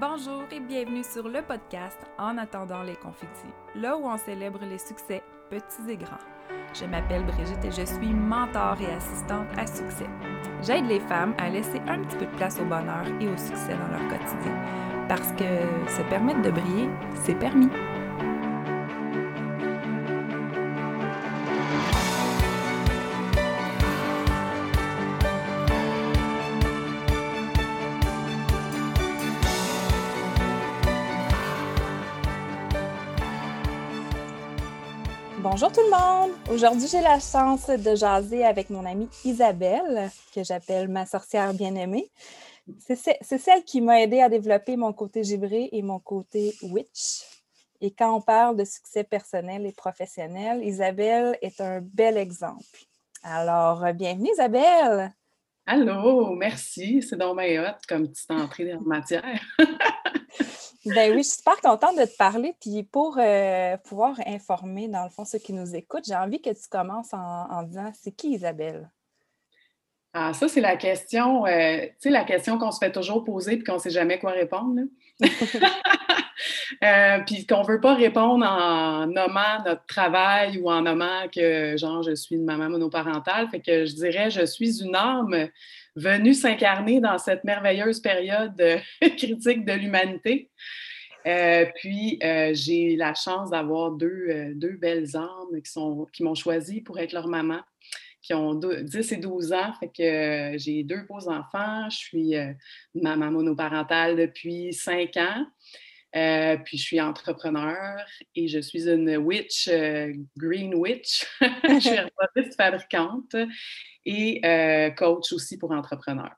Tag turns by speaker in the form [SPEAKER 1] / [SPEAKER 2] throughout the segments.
[SPEAKER 1] Bonjour et bienvenue sur le podcast En attendant les confettis, là où on célèbre les succès petits et grands. Je m'appelle Brigitte et je suis mentor et assistante à succès. J'aide les femmes à laisser un petit peu de place au bonheur et au succès dans leur quotidien. Parce que se permettre de briller, c'est permis. Bonjour tout le monde! Aujourd'hui, j'ai la chance de jaser avec mon amie Isabelle, que j'appelle ma sorcière bien-aimée. C'est celle qui m'a aidé à développer mon côté gibré et mon côté witch. Et quand on parle de succès personnel et professionnel, Isabelle est un bel exemple. Alors, bienvenue Isabelle!
[SPEAKER 2] Allô, merci. C'est donc hot comme petite entrée en matière.
[SPEAKER 1] Ben oui, je suis super contente de te parler. Puis pour euh, pouvoir informer, dans le fond, ceux qui nous écoutent, j'ai envie que tu commences en, disant c'est qui Isabelle?
[SPEAKER 2] Ah, ça, c'est la question, euh, tu sais, la question qu'on se fait toujours poser puis qu'on ne sait jamais quoi répondre. euh, puis qu'on ne veut pas répondre en nommant notre travail ou en nommant que, genre, je suis une maman monoparentale. Fait que je dirais, je suis une âme venu s'incarner dans cette merveilleuse période euh, critique de l'humanité. Euh, puis, euh, j'ai la chance d'avoir deux, deux, belles âmes qui, sont, qui m'ont choisi pour être leur maman, qui ont 10 et 12 ans. Fait que j'ai deux beaux enfants. Je suis maman monoparentale depuis 5 ans. Puis je suis entrepreneur et je suis une witch, green witch. je suis artiste fabricante et euh, coach aussi pour entrepreneurs.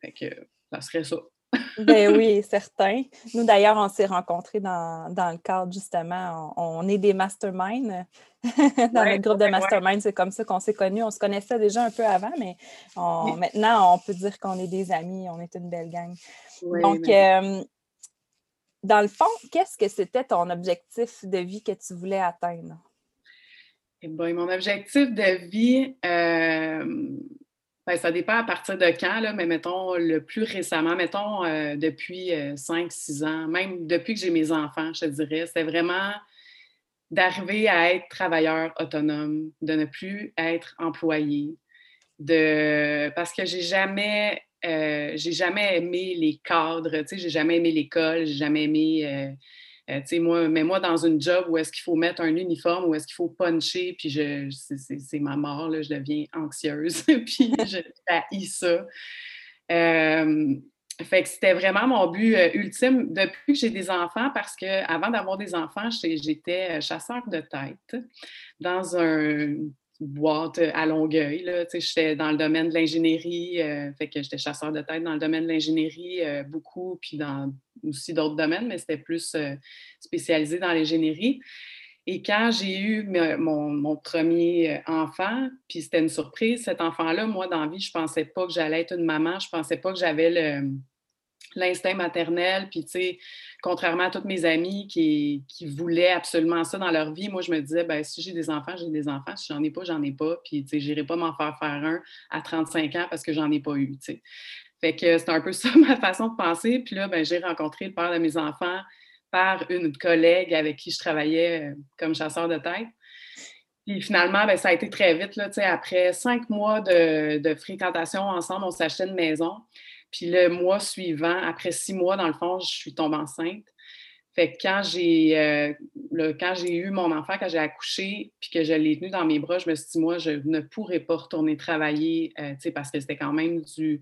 [SPEAKER 2] Fait que ça serait ça.
[SPEAKER 1] ben oui, certain. Nous, d'ailleurs, on s'est rencontrés dans, le cadre, justement, on, est des masterminds. dans le groupe de mastermind, c'est comme ça qu'on s'est connus. On se connaissait déjà un peu avant, mais maintenant, on peut dire qu'on est des amis, on est une belle gang. Donc, euh, dans le fond, qu'est-ce que c'était ton objectif de vie que tu voulais atteindre?
[SPEAKER 2] Eh mon objectif de vie, euh, ben, ça dépend à partir de quand, là, mais mettons le plus récemment, mettons euh, depuis 5-6 euh, ans, même depuis que j'ai mes enfants, je te dirais, c'est vraiment d'arriver à être travailleur autonome, de ne plus être employé, de parce que j'ai jamais j'ai jamais aimé les cadres, tu sais, j'ai jamais aimé l'école, j'ai jamais aimé euh, moi, mais moi, dans une job où est-ce qu'il faut mettre un uniforme, où est-ce qu'il faut puncher, puis je, c'est, ma mort, là, je deviens anxieuse, puis je haïs ça. Euh, fait que c'était vraiment mon but euh, ultime depuis que j'ai des enfants, parce que avant d'avoir des enfants, j'étais chasseur de tête dans un boîte à Longueuil. J'étais dans le domaine de l'ingénierie, fait que j'étais chasseur de tête dans le domaine de l'ingénierie beaucoup, puis dans aussi d'autres domaines, mais c'était plus euh, spécialisé dans l'ingénierie. Et quand j'ai eu mon, premier euh, enfant, puis c'était une surprise, cet enfant-là, moi, dans la vie, je ne pensais pas que j'allais être une maman, je ne pensais pas que j'avais l'instinct maternel, puis tu sais, contrairement à toutes mes amies qui, voulaient absolument ça dans leur vie, moi, je me disais, ben si j'ai des enfants, j'ai des enfants, si j'en ai pas, j'en ai pas, puis tu sais, j'irai pas m'en faire faire un à 35 ans parce que j'en ai pas eu, tu sais. Fait que c'est un peu ça ma façon de penser. Puis là, ben, j'ai rencontré le père de mes enfants par une collègue avec qui je travaillais euh, comme chasseur de tête. Puis finalement, ben, ça a été très vite. Là, après cinq mois de, fréquentation ensemble, on s'achetait une maison. Puis le mois suivant, après six mois, dans le fond, je suis tombée enceinte. Fait que quand j'ai, euh, quand j'ai eu mon enfant, quand j'ai accouché, puis que je l'ai tenu dans mes bras, je me suis dit, moi, je ne pourrais pas retourner travailler, euh, parce que c'était quand même du,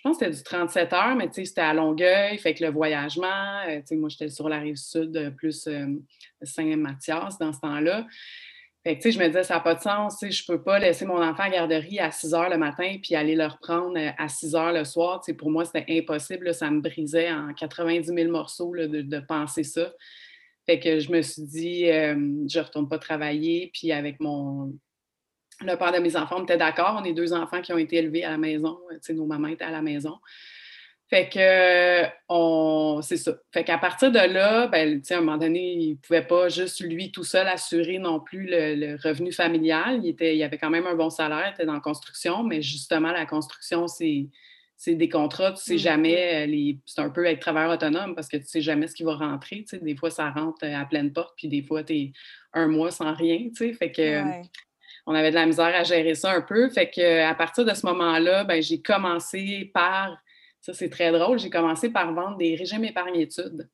[SPEAKER 2] je pense que c'était du 37 heures, mais c'était à Longueuil, fait que le voyagement, euh, moi j'étais sur la rive sud, euh, plus euh, Saint-Mathias dans ce temps-là. Fait que, je me disais, ça n'a pas de sens, je ne peux pas laisser mon enfant à garderie à 6 heures le matin puis aller le reprendre à 6 heures le soir. pour moi, c'était impossible. ça me brisait en 90 000 morceaux de, de, penser ça. Fait que je me suis dit, je ne retourne pas travailler. Puis avec mon, le père de mes enfants était d'accord. On est deux enfants qui ont été élevés à la maison. sais, nos mamans étaient à la maison. Fait que on, c'est ça. Fait qu'à partir de là, ben, à un moment donné, il ne pouvait pas juste lui tout seul assurer non plus le, revenu familial. Il, était, il avait quand même un bon salaire, il était dans la construction, mais justement, la construction, c'est, c'est des contrats, tu sais mm. jamais, les... c'est un peu être travailleur autonome parce que tu sais jamais ce qui va rentrer. Tu sais, des fois, ça rentre à pleine porte, puis des fois, tu es un mois sans rien. Tu sais, fait que on avait de la misère à gérer ça un peu. Fait que à partir de ce moment-là, ben, j'ai commencé par, ça c'est très drôle, j'ai commencé par vendre des régimes épargne-études.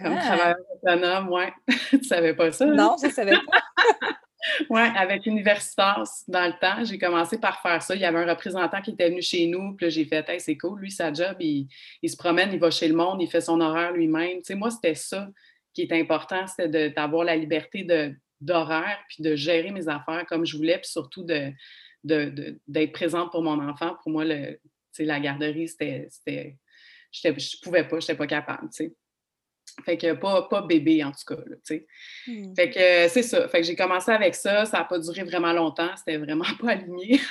[SPEAKER 2] Comme ah! travailleur autonome, ouais. tu savais pas ça? Hein?
[SPEAKER 1] Non, je savais pas.
[SPEAKER 2] oui, avec Universitas dans le temps. J'ai commencé par faire ça. Il y avait un représentant qui était venu chez nous, puis j'ai fait hey, c'est cool, lui, sa job, il, se promène, il va chez le monde, il fait son horaire lui-même. Tu sais, moi, c'était ça qui est important, c'était d'avoir la liberté d'horaire, puis de gérer mes affaires comme je voulais, puis surtout de, d'être présente pour mon enfant. Pour moi, le, la garderie, c'était. Je ne pouvais pas, je n'étais pas capable. Tu sais. Fait que pas, pas bébé, en tout cas, tu sais. Hmm. Fait que euh, c'est ça. Fait que j'ai commencé avec ça. Ça n'a pas duré vraiment longtemps. C'était vraiment pas aligné.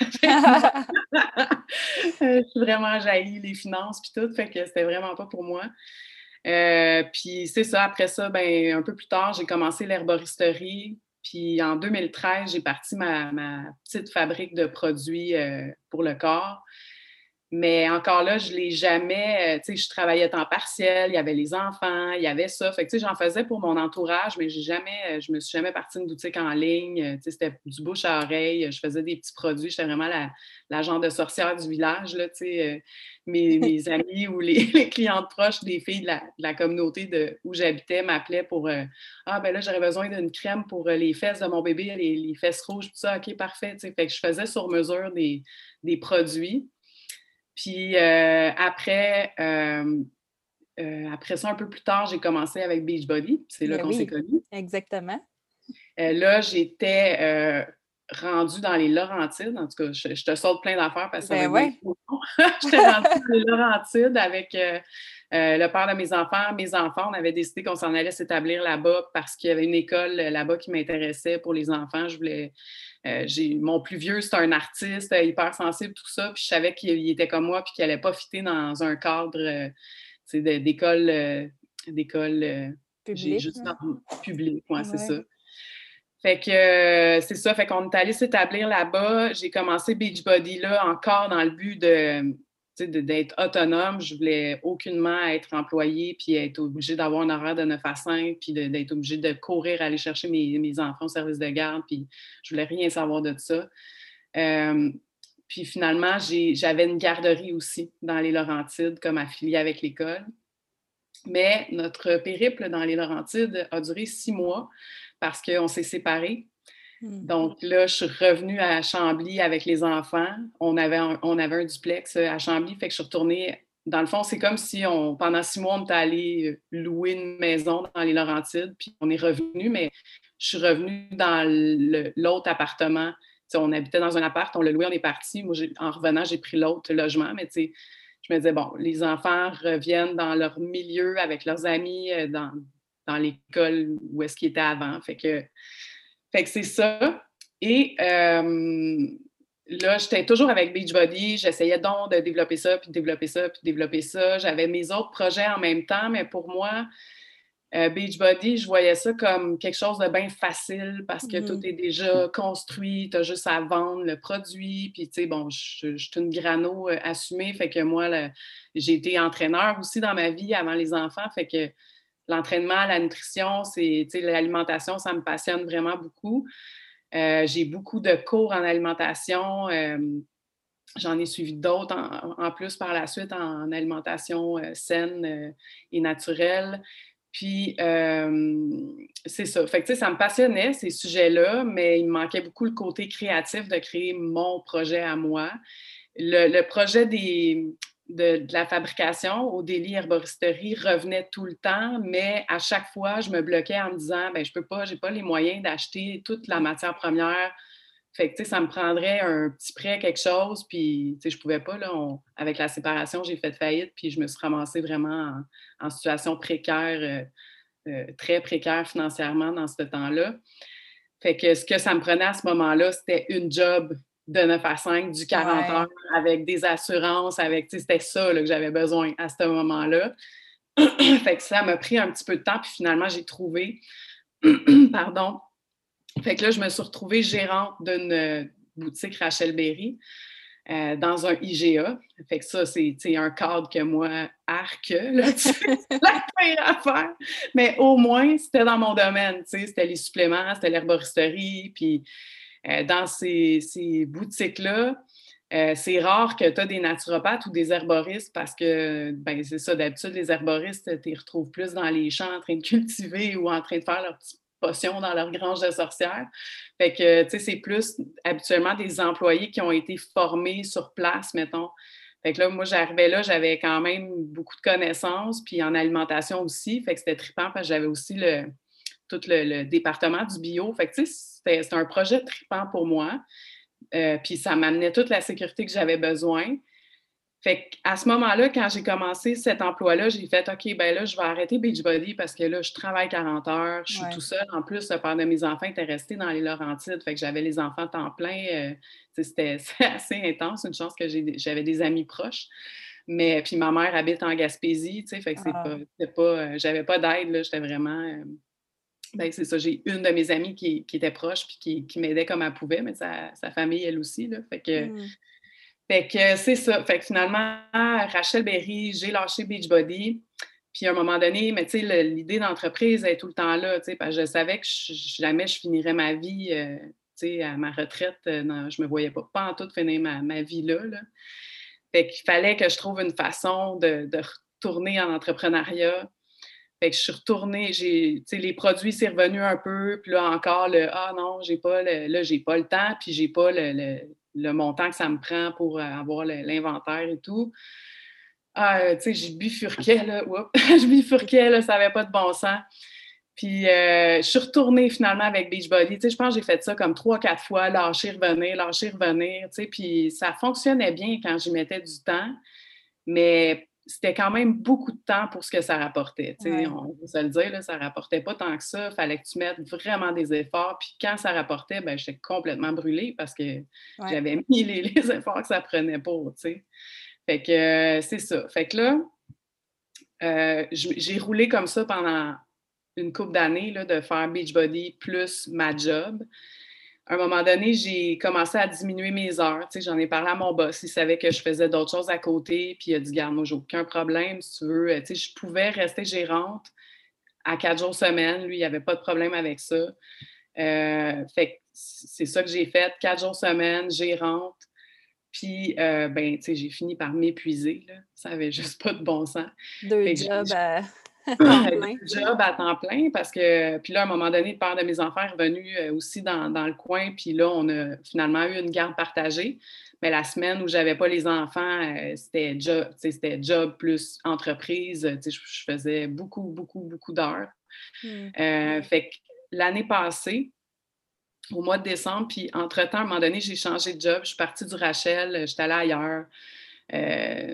[SPEAKER 2] Euh, je suis vraiment jaillie les finances puis tout. Fait que c'était vraiment pas pour moi. Euh, puis c'est ça. Après ça, ben, un peu plus tard, j'ai commencé l'herboristerie. Puis en 2013, j'ai parti ma, ma, petite fabrique de produits pour le corps. Mais encore là, je ne l'ai jamais, euh, tu sais, je travaillais temps partiel, il y avait les enfants, il y avait ça. Fait que, tu sais, j'en faisais pour mon entourage, mais j'ai jamais, euh, je me suis jamais partie d'une boutique en ligne. Euh, tu sais, c'était du bouche à oreille. Je faisais des petits produits. J'étais vraiment la, la, genre de sorcière du village, là, tu sais. mes, mes, amis ou les, clientes proches des filles de la, communauté de, où j'habitais m'appelaient pour Ah, ben là, j'aurais besoin d'une crème pour les fesses de mon bébé, les, les fesses rouges, tout ça. OK, parfait. Tu sais, fait que je faisais sur mesure des, des produits. Puis euh, après, euh, euh, après ça, un peu plus tard, j'ai commencé avec Beachbody. C'est là ben qu'on s'est connus.
[SPEAKER 1] Exactement.
[SPEAKER 2] là, j'étais rendue dans les Laurentides. En tout cas, je, te saute plein d'affaires parce que ben ouais. J'étais rendue dans les Laurentides avec le père de mes enfants. Mes enfants, on avait décidé qu'on s'en allait s'établir là-bas parce qu'il y avait une école là-bas qui m'intéressait pour les enfants. Je voulais euh, mon plus vieux, c'est un artiste euh, hyper sensible, tout ça. Puis je savais qu'il était comme moi, puis qu'il n'allait pas fitter dans un cadre euh, d'école d'école
[SPEAKER 1] publique.
[SPEAKER 2] Juste public, c'est ça. Fait que c'est ça, fait qu'on est allé s'établir là-bas. J'ai commencé Beachbody là encore dans le but de d'être autonome. Je voulais aucunement être employée puis être obligée d'avoir un horaire de 9 à 5 puis d'être obligée de courir aller chercher mes, enfants au service de garde. Puis je voulais rien savoir de ça. Euh, puis finalement, j'avais une garderie aussi dans les Laurentides comme affiliée avec l'école. Mais notre périple dans les Laurentides a duré six mois parce qu'on s'est séparés. Mmh. Donc là, je suis revenue à Chambly avec les enfants. On avait un, on avait un duplex euh, à Chambly, fait que je suis retournée. Dans le fond, c'est comme si on, pendant six mois, on était allé euh, louer une maison dans les Laurentides, puis on est revenu, mais je suis revenue dans l'autre appartement. on habitait dans un appart, on l'a loué, on est parti. Moi, en revenant, j'ai pris l'autre logement, mais je me disais, bon, les enfants reviennent dans leur milieu avec leurs amis, euh, dans, dans l'école où est-ce qu'ils étaient avant. Fait que fait que c'est ça. Et euh, là, j'étais toujours avec Beachbody. J'essayais donc de développer ça, puis de développer ça, puis de développer ça. J'avais mes autres projets en même temps, mais pour moi, euh, Beachbody, je voyais ça comme quelque chose de bien facile parce que tout mm-hmm. est déjà construit, tu as juste à vendre le produit. Puis, tu sais, bon, je, suis une grano euh, assumée, fait que moi, j'ai été entraîneur aussi dans ma vie avant les enfants, fait que l'entraînement, la nutrition, c'est l'alimentation, ça me passionne vraiment beaucoup. Euh, j'ai beaucoup de cours en alimentation. Euh, j'en ai suivi d'autres en, plus par la suite en alimentation euh, saine et naturelle. Puis, c'est ça. Fait que, ça me passionnait, ces sujets-là, mais il me manquait beaucoup le côté créatif de créer mon projet à moi. le projet des, de, la fabrication au délit herboristerie revenait tout le temps, mais à chaque fois, je me bloquais en me disant ben, je peux pas, j'ai pas les moyens d'acheter toute la matière première. Fait que, ça me prendrait un petit prêt, quelque chose, puis, je pouvais pas, là, avec la séparation, j'ai fait faillite, puis je me suis ramassée vraiment en, situation précaire, euh, euh, très précaire financièrement dans ce temps-là. Fait que ce que ça me prenait à ce moment-là, c'était une job de 9 à 5, du 40 heures, avec des assurances, avec, c'était ça que j'avais besoin à ce moment-là. fait que ça m'a pris un petit peu de temps, puis finalement, j'ai trouvé, pardon, fait que là, je me suis retrouvée gérante d'une boutique Rachel Berry. euh, dans un IGA. Fait que ça, c'est un cadre que moi, arc, là, la pire affaire. Mais au moins, c'était dans mon domaine, c'était les suppléments, c'était l'herboristerie, puis euh, dans ces, boutiques-là, euh, c'est rare que tu as des naturopathes ou des herboristes parce que, ben, c'est ça, d'habitude, les herboristes, tu les retrouves plus dans les champs en train de cultiver ou en train de faire leurs petites potions dans leur grange de sorcières. Fait que, tu sais, c'est plus habituellement des employés qui ont été formés sur place, mettons. Fait que là, moi, j'arrivais là, j'avais quand même beaucoup de connaissances, puis en alimentation aussi. Fait que c'était trippant parce que j'avais aussi le, tout le, département du bio. Fait que, tu sais, c'était un projet trippant pour moi. Euh, puis ça m'amenait toute la sécurité que j'avais besoin. Fait à ce moment-là, quand j'ai commencé cet emploi-là, j'ai fait OK, ben là, je vais arrêter Beachbody parce que là, je travaille 40 heures, je suis tout seul. En plus, le père de mes enfants était resté dans les Laurentides. Fait que j'avais les enfants temps plein. Euh, c'était assez intense. Une chance que j'avais des amis proches. Mais puis ma mère habite en Gaspésie, tu sais, fait que c'est ah. pas, pas euh, j'avais pas d'aide, là, j'étais vraiment. Ben, c'est ça, j'ai une de mes amies qui, était proche puis qui, m'aidait comme elle pouvait, mais sa, famille, elle aussi, là. Fait que. Fait que c'est ça. Fait que finalement, Rachel Berry, j'ai lâché Beachbody. Puis à un moment donné, mais tu sais, l'idée d'entreprise est tout le temps là, tu sais, parce que je savais que jamais je finirais ma vie, euh, tu sais, à ma retraite. Euh, non, je me voyais pas, pas en tout finir ma, vie là, là. Fait qu'il fallait que je trouve une façon de, retourner en entrepreneuriat. Je suis retournée, j'ai, les produits, c'est revenu un peu, puis là encore, le « Ah non, j'ai pas le, là, j'ai pas le temps, puis j'ai pas le le montant que ça me prend pour euh, avoir l'inventaire et tout. Ah, tu sais, je bifurquais, là. je bifurquais, là, ça n'avait pas de bon sens. Puis euh, je suis retournée finalement avec Beachbody. Tu sais, je pense que j'ai fait ça comme trois, quatre fois, lâcher, revenir, lâcher, revenir. Tu sais, puis ça fonctionnait bien quand j'y mettais du temps. Mais c'était quand même beaucoup de temps pour ce que ça rapportait. On peut se le dire, là, ça rapportait pas tant que ça. Il fallait que tu mettes vraiment des efforts. Puis quand ça rapportait, ben, j'étais complètement brûlée parce que j'avais mis les, efforts que ça prenait pour. Fait que euh, c'est ça. Fait que là, euh, j'ai roulé comme ça pendant une couple d'années de faire Beachbody plus ma job à un moment donné, j'ai commencé à diminuer mes heures. J'en ai parlé à mon boss. Il savait que je faisais d'autres choses à côté. Puis il a dit Garde, moi, j'ai aucun problème. Si tu veux, je pouvais rester gérante à quatre jours semaine. Lui, il n'y avait pas de problème avec ça. Euh, fait c'est ça que j'ai fait. Quatre jours semaine, gérante. Puis, euh, ben, tu sais, j'ai fini par m'épuiser. Ça n'avait juste pas de bon sens.
[SPEAKER 1] Deux jobs
[SPEAKER 2] job à temps plein parce que, puis là, à un moment donné, le père de mes enfants est revenu euh, aussi dans, le coin, puis là, on a finalement eu une garde partagée. Mais la semaine où j'avais pas les enfants, euh, c'était job, c'était job plus entreprise. Je, je faisais beaucoup, beaucoup, beaucoup d'heures. Mmh. Euh, fait que l'année passée, au mois de décembre, puis entre-temps, à un moment donné, j'ai changé de job. Je suis partie du Rachel, j'étais allée ailleurs. Euh,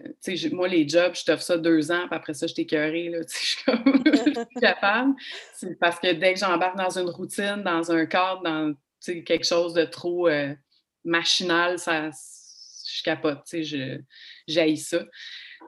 [SPEAKER 2] moi, les jobs, je t'offre ça deux ans, puis après ça, je t'écœurée. Je suis capable. C'est parce que dès que j'embarque dans une routine, dans un cadre, dans quelque chose de trop euh, machinal, ça, je capote. Je j'haïs ça.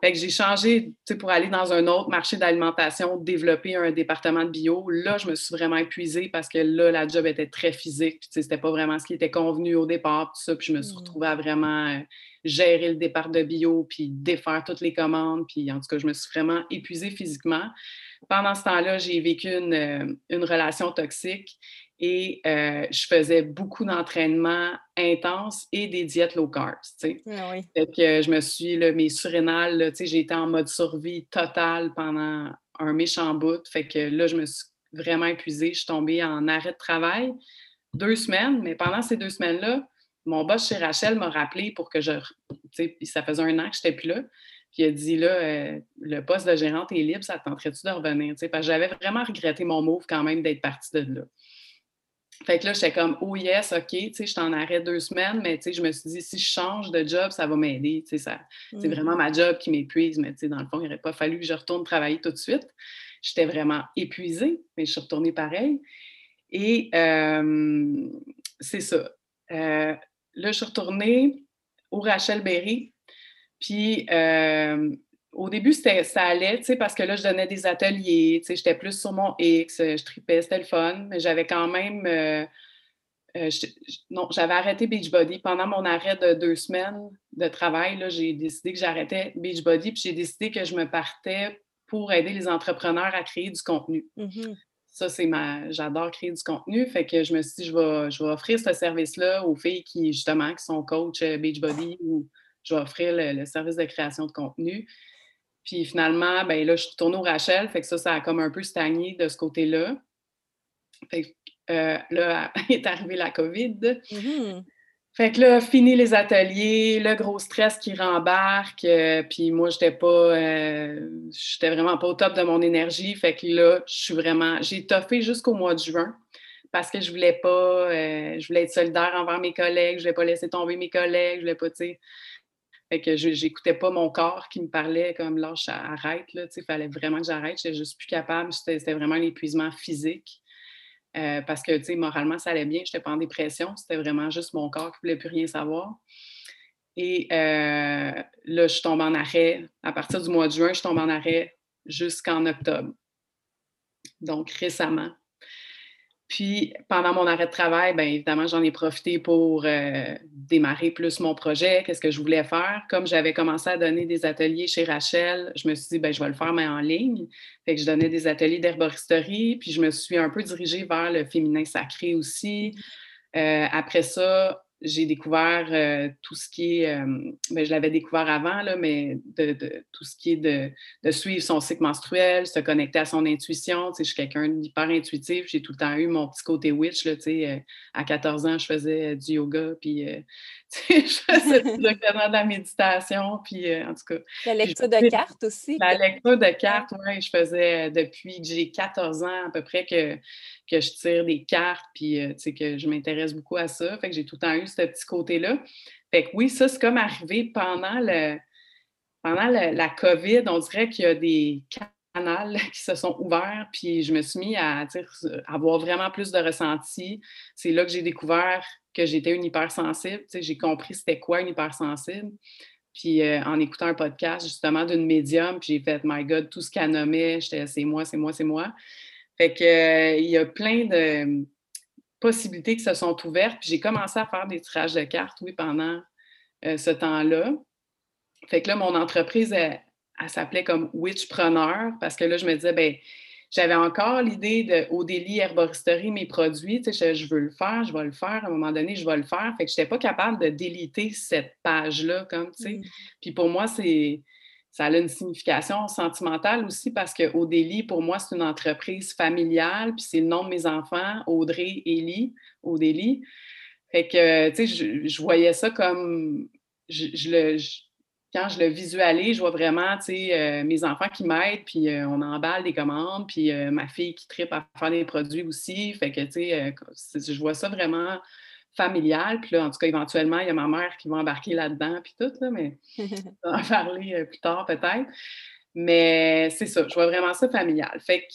[SPEAKER 2] Fait que j'ai changé pour aller dans un autre marché d'alimentation, développer un département de bio. Là, je me suis vraiment épuisée parce que là, la job était très physique. C'était pas vraiment ce qui était convenu au départ. Tout ça, puis je me suis mmh. retrouvée à vraiment euh, gérer le départ de bio, puis défaire toutes les commandes. Puis en tout cas, je me suis vraiment épuisée physiquement. Pendant ce temps-là, j'ai vécu une, euh, une, relation toxique et euh, je faisais beaucoup d'entraînement intense et des diètes low carb.
[SPEAKER 1] Ah
[SPEAKER 2] que je me suis, là, mes surrénales, j'ai été en mode survie totale pendant un méchant bout. Fait que là, je me suis vraiment épuisée. Je suis tombée en arrêt de travail deux semaines, mais pendant ces deux semaines-là, mon boss chez Rachel m'a rappelé pour que je. Ça faisait un an que je n'étais plus là. Puis il a dit là, euh, le poste de gérante est libre, ça te tenterait-tu de revenir? Parce que j'avais vraiment regretté mon move quand même d'être partie de là. Fait que là, j'étais comme, oh yes, OK, tu sais, je t'en arrête deux semaines, mais tu sais, je me suis dit, si je change de job, ça va m'aider. Tu sais, c'est mmh. vraiment ma job qui m'épuise, mais tu sais, dans le fond, il n'aurait pas fallu que je retourne travailler tout de suite. J'étais vraiment épuisée, mais je suis retournée pareil. Et euh, c'est ça. Euh, là, je suis retournée au Rachel Berry. Puis euh, au début, ça allait, parce que là, je donnais des ateliers, j'étais plus sur mon X, je tripais, c'était le fun, mais j'avais quand même, euh, euh, non, j'avais arrêté Beachbody. Pendant mon arrêt de deux semaines de travail, j'ai décidé que j'arrêtais Beachbody, puis j'ai décidé que je me partais pour aider les entrepreneurs à créer du contenu. Mm-hmm. Ça, c'est ma. J'adore créer du contenu. Fait que je me suis dit, je vais, je vais offrir ce service-là aux filles qui, justement, qui sont coach euh, Beachbody ou je vais offrir le, service de création de contenu. Puis finalement, ben là, je suis tournée au Rachel. Fait que ça, ça a comme un peu stagné de ce côté-là. Fait que euh, là, est arrivée la COVID. Mm-hmm. Fait que là, fini les ateliers, le gros stress qui rembarque, euh, puis moi, j'étais pas, euh, j'étais vraiment pas au top de mon énergie. Fait que là, je suis vraiment, j'ai toffé jusqu'au mois de juin parce que je voulais pas, je voulais être solidaire envers mes collègues, je voulais pas laisser tomber mes collègues, je voulais pas, tu sais. Fait que j'écoutais pas mon corps qui me parlait comme lâche, arrête, là, tu fallait vraiment que j'arrête, j'étais juste plus capable, c'était vraiment l'épuisement physique. Euh, parce que, tu sais, moralement, ça allait bien. Je n'étais pas en dépression. C'était vraiment juste mon corps qui voulait plus rien savoir. Et euh, là, je tombe en arrêt. À partir du mois de juin, je tombe en arrêt jusqu'en octobre. Donc, récemment. Puis, pendant mon arrêt de travail, bien évidemment, j'en ai profité pour euh, démarrer plus mon projet, qu'est-ce que je voulais faire. Comme j'avais commencé à donner des ateliers chez Rachel, je me suis dit, bien, je vais le faire, mais en ligne. Fait que je donnais des ateliers d'herboristerie, puis je me suis un peu dirigée vers le féminin sacré aussi. Euh, après ça, j'ai découvert euh, tout ce qui est, euh, ben, je l'avais découvert avant, là, mais de, tout ce qui est de, suivre son cycle menstruel, se connecter à son intuition. Tu sais, je suis quelqu'un d'hyper intuitif. J'ai tout le temps eu mon petit côté witch. Là, tu sais, euh, à 14 ans, je faisais du yoga, puis je faisais de la méditation. Puis, en tout cas.
[SPEAKER 1] La lecture de cartes aussi.
[SPEAKER 2] La lecture de cartes, oui. Je faisais depuis que j'ai 14 ans à peu près que, que je tire des cartes, puis tu sais, que je m'intéresse beaucoup à ça. Fait que j'ai tout le temps eu ce petit côté-là. Fait que oui, ça, c'est comme arrivé pendant le pendant la COVID, on dirait qu'il y a des canaux qui se sont ouverts, puis je me suis mis à, avoir vraiment plus de ressenti. C'est là que j'ai découvert que j'étais une hypersensible. J'ai compris c'était quoi une hypersensible. Puis euh, en écoutant un podcast justement d'une médium, puis j'ai fait My God, tout ce qu'elle nommait, j'étais c'est moi, c'est moi, c'est moi. Fait que euh, il y a plein de possibilités qui se sont ouvertes. Puis j'ai commencé à faire des tirages de cartes, oui, pendant euh, ce temps-là. Fait que là, mon entreprise, elle, s'appelait comme Witchpreneur parce que là, je me disais, ben j'avais encore l'idée de au délit herboristerie, mes produits, tu sais, je, veux le faire, je vais le faire, à un moment donné, je vais le faire. Fait que je n'étais pas capable de déliter cette page-là, comme, tu sais. Mmh. Puis pour moi, c'est ça a une signification sentimentale aussi parce que Odélie, pour moi, c'est une entreprise familiale, puis c'est le nom de mes enfants, Audrey, Élie, Odélie. Fait que, tu sais, je, voyais ça comme, je, le, quand je le visualise, je vois vraiment, tu sais, euh, mes enfants qui m'aident, puis euh, on emballe des commandes, puis euh, ma fille qui tripe à faire des produits aussi. Fait que, tu sais, je vois ça vraiment familiale. Puis là, en tout cas, éventuellement, il y a ma mère qui va embarquer là-dedans, puis tout, là, mais on va en parler euh, plus tard peut-être. Mais c'est ça, je vois vraiment ça familial. Fait que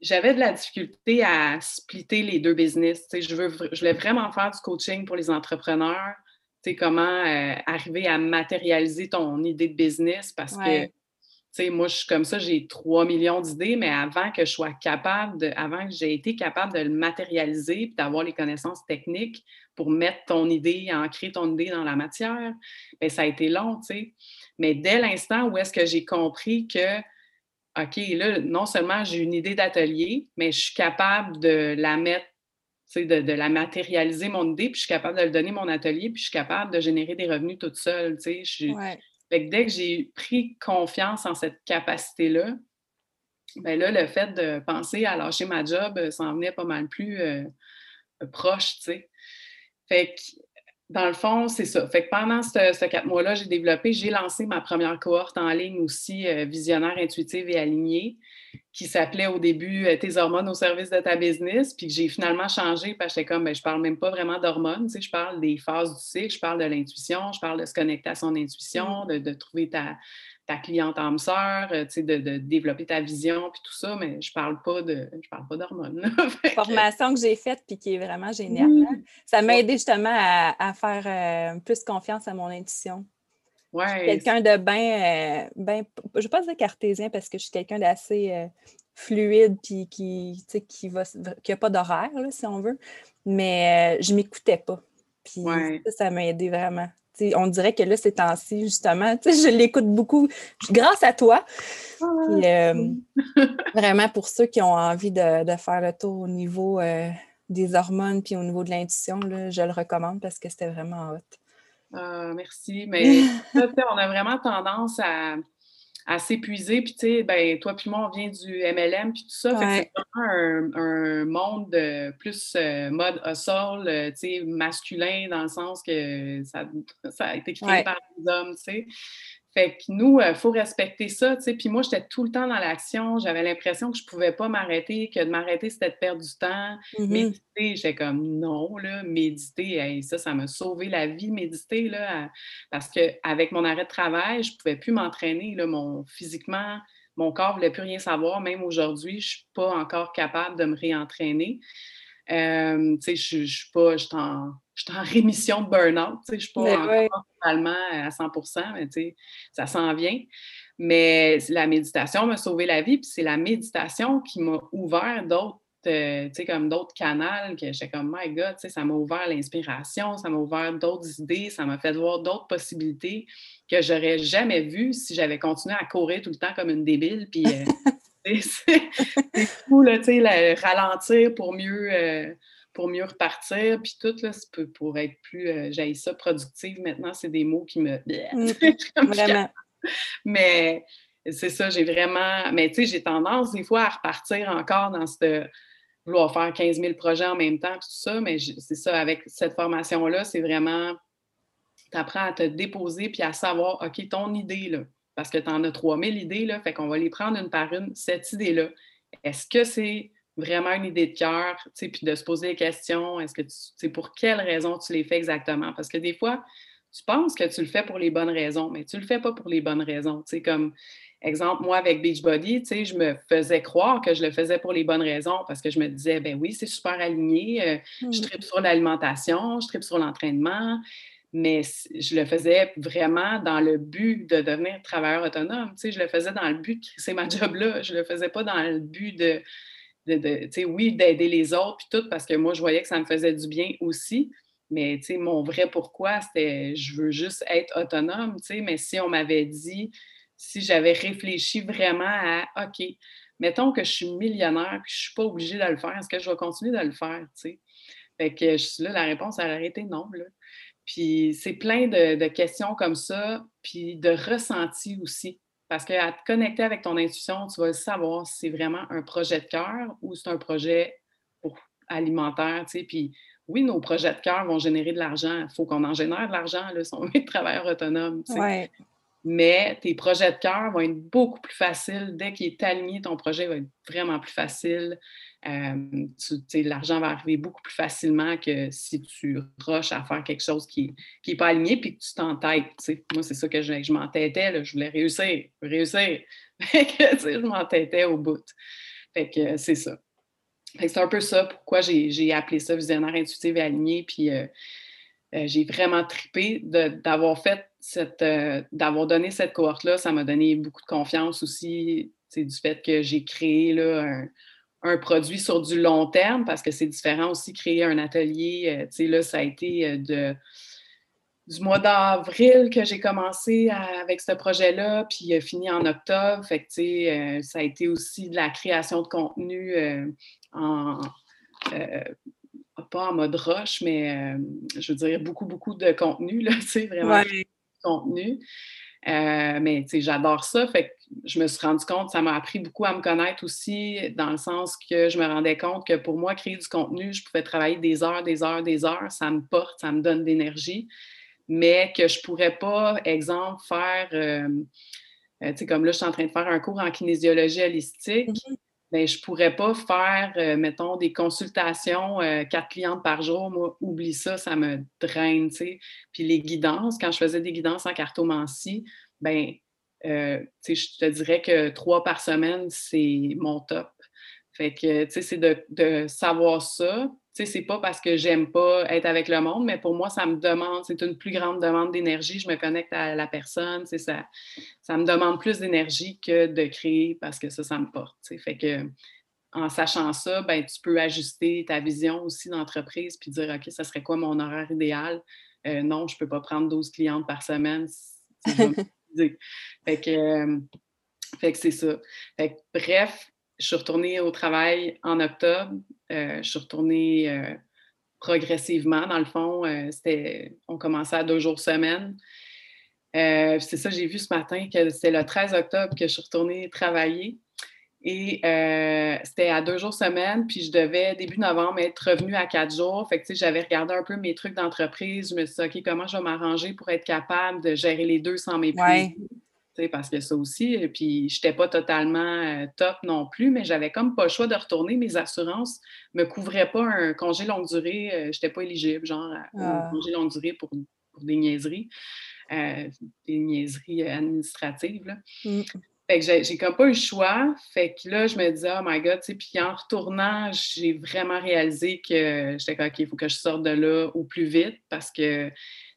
[SPEAKER 2] j'avais de la difficulté à splitter les deux business. Tu sais, je, veux, je voulais vraiment faire du coaching pour les entrepreneurs. Tu sais, comment euh, arriver à matérialiser ton idée de business parce que moi, je suis comme ça, j'ai 3 millions d'idées, mais avant que je sois capable de, avant que j'ai été capable de le matérialiser et d'avoir les connaissances techniques pour mettre ton idée, ancrer ton idée dans la matière, bien, ça a été long, tu sais. Mais dès l'instant où est-ce que j'ai compris que, OK, là, non seulement j'ai une idée d'atelier, mais je suis capable de la mettre de, de, la matérialiser, mon idée, puis je suis capable de le donner mon atelier, puis je suis capable de générer des revenus toute seule. Suis, dès que j'ai pris confiance en cette capacité-là, ben là, le fait de penser à lâcher ma job euh, s'en venait pas mal plus euh, proche, tu sais. Fait que, dans le fond, c'est ça. Fait que pendant ce, quatre mois-là, j'ai développé, j'ai lancé ma première cohorte en ligne aussi, euh, visionnaire, intuitive et alignée qui s'appelait au début euh, Tes hormones au service de ta business, puis que j'ai finalement changé parce que j'étais comme, ben, je parle même pas vraiment d'hormones, tu sais, je parle des phases du cycle, je parle de l'intuition, je parle de se connecter à son intuition, mm. de, trouver ta, ta cliente âme sœur, euh, tu sais, de, développer ta vision, puis tout ça, mais je parle pas de, je parle pas d'hormones.
[SPEAKER 1] Formation que j'ai faite, puis qui est vraiment géniale. Hein. Ça m'a aidé justement à, faire euh, plus confiance à mon intuition.
[SPEAKER 2] Ouais,
[SPEAKER 1] quelqu'un de bien, euh, ben, je ne vais pas dire cartésien parce que je suis quelqu'un d'assez euh, fluide puis qui, qui va qui a pas d'horaire, si on veut. Mais je m'écoutais pas. Puis ça, m'a aidé vraiment. On dirait que là, ces temps-ci, justement, je l'écoute beaucoup grâce à toi. Ah, vraiment, pour ceux qui ont envie de, faire le tour au niveau des hormones puis au niveau de l'intuition, je le recommande parce que c'était vraiment hot.
[SPEAKER 2] Ah, merci. Mais on a vraiment tendance à, s'épuiser. Puis, tu sais, ben, toi puis moi, on vient du MLM puis tout ça. c'est vraiment un, monde plus euh, mode hustle, euh, tu sais, masculin dans le sens que ça, ça a été créé par les hommes, tu sais. Fait que nous, il euh, faut respecter ça, tu sais. Puis moi, j'étais tout le temps dans l'action. J'avais l'impression que je ne pouvais pas m'arrêter, que de m'arrêter, c'était de perdre du temps. Mm-hmm. Méditer, j'étais comme non, là, méditer, ça, ça m'a sauvé la vie, méditer, là, parce qu'avec mon arrêt de travail, je ne pouvais plus m'entraîner, là, mon, physiquement, mon corps ne voulait plus rien savoir. Même aujourd'hui, je ne suis pas encore capable de me réentraîner. Euh, tu sais, je ne suis pas, je en je suis en rémission de burn-out. Je ne suis pas encore totalement à 100% mais ça s'en vient. Mais la méditation m'a sauvé la vie, puis c'est la méditation qui m'a ouvert d'autres euh, comme d'autres canaux que j'étais comme my God, ça m'a ouvert l'inspiration, ça m'a ouvert d'autres idées, ça m'a fait voir d'autres possibilités que j'aurais jamais vues si j'avais continué à courir tout le temps comme une débile. Puis euh, c'est fou, là, tu sais, ralentir pour mieux. Euh, pour mieux repartir, puis tout, là, pour être plus, euh, ça, productive, maintenant, c'est des mots qui me... Mmh. vraiment. Mais c'est ça, j'ai vraiment... Mais tu sais, j'ai tendance des fois à repartir encore dans ce vouloir faire 15 000 projets en même temps, tout ça, mais c'est ça, avec cette formation-là, c'est vraiment... Tu apprends à te déposer puis à savoir, OK, ton idée, là, parce que tu en as 3000 idées, là, fait qu'on va les prendre une par une, cette idée-là. Est-ce que c'est vraiment une idée de cœur, puis de se poser des questions, est-ce que tu sais pour quelles raisons tu les fais exactement? Parce que des fois, tu penses que tu le fais pour les bonnes raisons, mais tu le fais pas pour les bonnes raisons. Tu sais, comme exemple, moi avec Beachbody, tu sais, je me faisais croire que je le faisais pour les bonnes raisons parce que je me disais, ben oui, c'est super aligné, euh, je mmh. tripe sur l'alimentation, je tripe sur l'entraînement, mais je le faisais vraiment dans le but de devenir travailleur autonome. Tu sais, je le faisais dans le but de créer ma job-là. Je le faisais pas dans le but de, oui, d'aider les autres, puis tout, parce que moi, je voyais que ça me faisait du bien aussi. Mais, mon vrai pourquoi, c'était je veux juste être autonome. Mais si on m'avait dit, si j'avais réfléchi vraiment à, OK, mettons que je suis millionnaire, puis je ne suis pas obligée de le faire, est-ce que je vais continuer de le faire? Fait que là, la réponse, elle aurait été non, là. Puis c'est plein de, questions comme ça, puis de ressentis aussi. Parce qu'à te connecter avec ton intuition, tu vas savoir si c'est vraiment un projet de cœur ou c'est un projet alimentaire. Tu sais. Puis oui, nos projets de cœur vont générer de l'argent. Il faut qu'on en génère de l'argent, là, si on est travailleur autonome. Tu sais. Mais tes projets de cœur vont être beaucoup plus faciles. Dès qu'il est aligné, ton projet va être vraiment plus facile. Euh, l'argent va arriver beaucoup plus facilement que si tu rushes à faire quelque chose qui n'est pas aligné puis que tu t'entêtes. Moi, c'est ça que je, je m'entêtais. Je voulais réussir, réussir. je m'entêtais au bout. Fait que c'est ça. c'est un peu ça pourquoi j'ai appelé ça visionnaire intuitif et aligné. Puis euh, euh, j'ai vraiment tripé d'avoir fait cette, d'avoir donné cette cohorte-là. Ça m'a donné beaucoup de confiance aussi du fait que j'ai créé là, un, un produit sur du long terme parce que c'est différent aussi créer un atelier. Euh, tu sais, là, ça a été euh, de, du mois d'avril que j'ai commencé avec ce projet-là, puis fini en octobre. Fait que, tu sais, euh, ça a été aussi de la création de contenu en. pas en mode rush, mais je veux dire, beaucoup, beaucoup de contenu, là, tu sais, vraiment contenu. Mais j'adore ça. Fait que je me suis rendu compte, ça m'a appris beaucoup à me connaître aussi, dans le sens que je me rendais compte que pour moi, créer du contenu, je pouvais travailler des heures, des heures, des heures. Ça me porte, ça me donne d'énergie. Mais que je ne pourrais pas, exemple, faire, euh, euh, tu sais, comme là, je suis en train de faire un cours en kinésiologie holistique. Mm-hmm. Ben, je ne pourrais pas faire, euh, mettons, des consultations, euh, quatre clientes par jour. Moi, oublie ça, ça me draine, tu sais. Puis les guidances, quand je faisais des guidances en cartomancie, ben, euh, tu je te dirais que trois par semaine, c'est mon top. Fait que, tu sais, c'est de, savoir ça, sais, c'est pas parce que j'aime pas être avec le monde, mais pour moi, ça me demande, c'est une plus grande demande d'énergie. Je me connecte à la personne, ça, ça me demande plus d'énergie que de créer parce que ça, ça me porte. Fait que en sachant ça, ben, tu peux ajuster ta vision aussi d'entreprise puis dire OK, ça serait quoi mon horaire idéal? Euh, non, je ne peux pas prendre 12 clientes par semaine. fait que, euh, fait que c'est ça. Fait bref, je suis retournée au travail en octobre. Euh, je suis retournée progressivement. Dans le fond, c'était, on commençait à deux jours semaine. c'est ça, j'ai vu ce matin que c'était le 13 octobre que je suis retournée travailler. Et euh, c'était à deux jours semaine, puis je devais, début novembre, être revenue à quatre jours. Fait que, j'avais regardé un peu mes trucs d'entreprise. Je me suis dit, OK, comment je vais m'arranger pour être capable de gérer les deux sans m'épuiser? Ouais. Parce que ça aussi, et puis je n'étais pas totalement euh, top non plus, mais j'avais comme pas le choix de retourner. Mes assurances ne me couvraient pas un congé longue durée. Euh, je n'étais pas éligible, genre, un ah. congé longue durée pour, des niaiseries, des niaiseries administratives. Là. Mmh. Fait que j'ai comme pas eu le choix. Fait que là, je me disais, oh my God, tu puis en retournant, j'ai vraiment réalisé que j'étais comme, OK, il faut que je sorte de là au plus vite parce que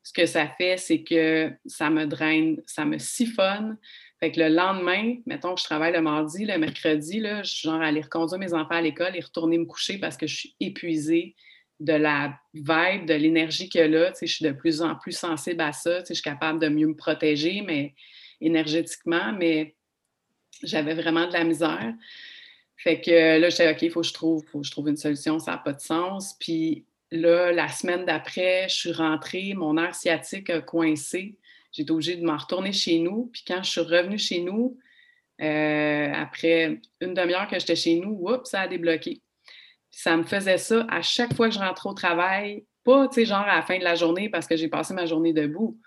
[SPEAKER 2] ce que ça fait, c'est que ça me draine, ça me siphonne. Fait que le lendemain, mettons que je travaille le mardi, le mercredi, là, je suis genre aller reconduire mes enfants à l'école et retourner me coucher parce que je suis épuisée de la vibe, de l'énergie a là. Tu sais, je suis de plus en plus sensible à ça. Tu sais, je suis capable de mieux me protéger, mais énergétiquement, mais j'avais vraiment de la misère. Fait que là, j'étais OK, il faut que je trouve, faut que je trouve une solution, ça n'a pas de sens. Puis là, la semaine d'après, je suis rentrée, mon air sciatique a coincé. J'étais obligée de m'en retourner chez nous. Puis quand je suis revenue chez nous, euh, après une demi-heure que j'étais chez nous, oups, ça a débloqué. ça me faisait ça à chaque fois que je rentrais au travail, pas, tu sais, genre à la fin de la journée parce que j'ai passé ma journée debout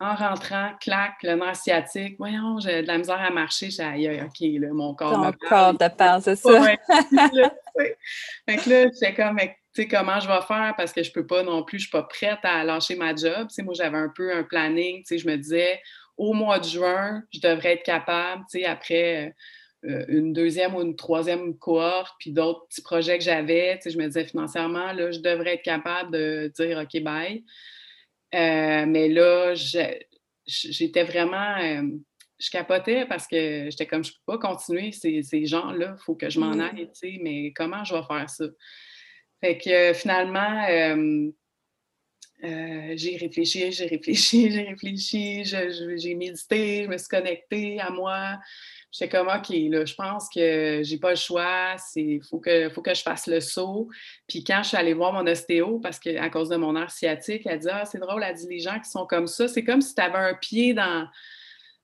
[SPEAKER 2] en rentrant, clac, le nerf sciatique, voyons, j'ai de la misère à marcher, j'ai aïe, OK, là, mon corps
[SPEAKER 1] Ton me corps te parle, c'est ça?
[SPEAKER 2] Ouais, fait que là, j'étais comme, tu sais, comment je vais faire? Parce que je peux pas non plus, je suis pas prête à lâcher ma job. Tu sais, moi, j'avais un peu un planning, tu sais, je me disais, au mois de juin, je devrais être capable, tu sais, après euh, une deuxième ou une troisième cohorte, puis d'autres petits projets que j'avais, tu sais, je me disais financièrement, là, je devrais être capable de dire, OK, bye. Euh, mais là, j'étais vraiment. Euh, je capotais parce que j'étais comme, je ne peux pas continuer ces, ces gens-là, il faut que je m'en mmh. aille, tu sais, mais comment je vais faire ça? Fait que finalement, euh, j'ai réfléchi, j'ai réfléchi, j'ai réfléchi, j'ai médité, je me suis connectée à moi. J'étais comme, OK, là, je pense que j'ai pas le choix, il faut que, faut que je fasse le saut. Puis quand je suis allée voir mon ostéo, parce qu'à cause de mon art sciatique, elle dit, ah, c'est drôle, elle dit, les gens qui sont comme ça, c'est comme si tu avais un pied dans,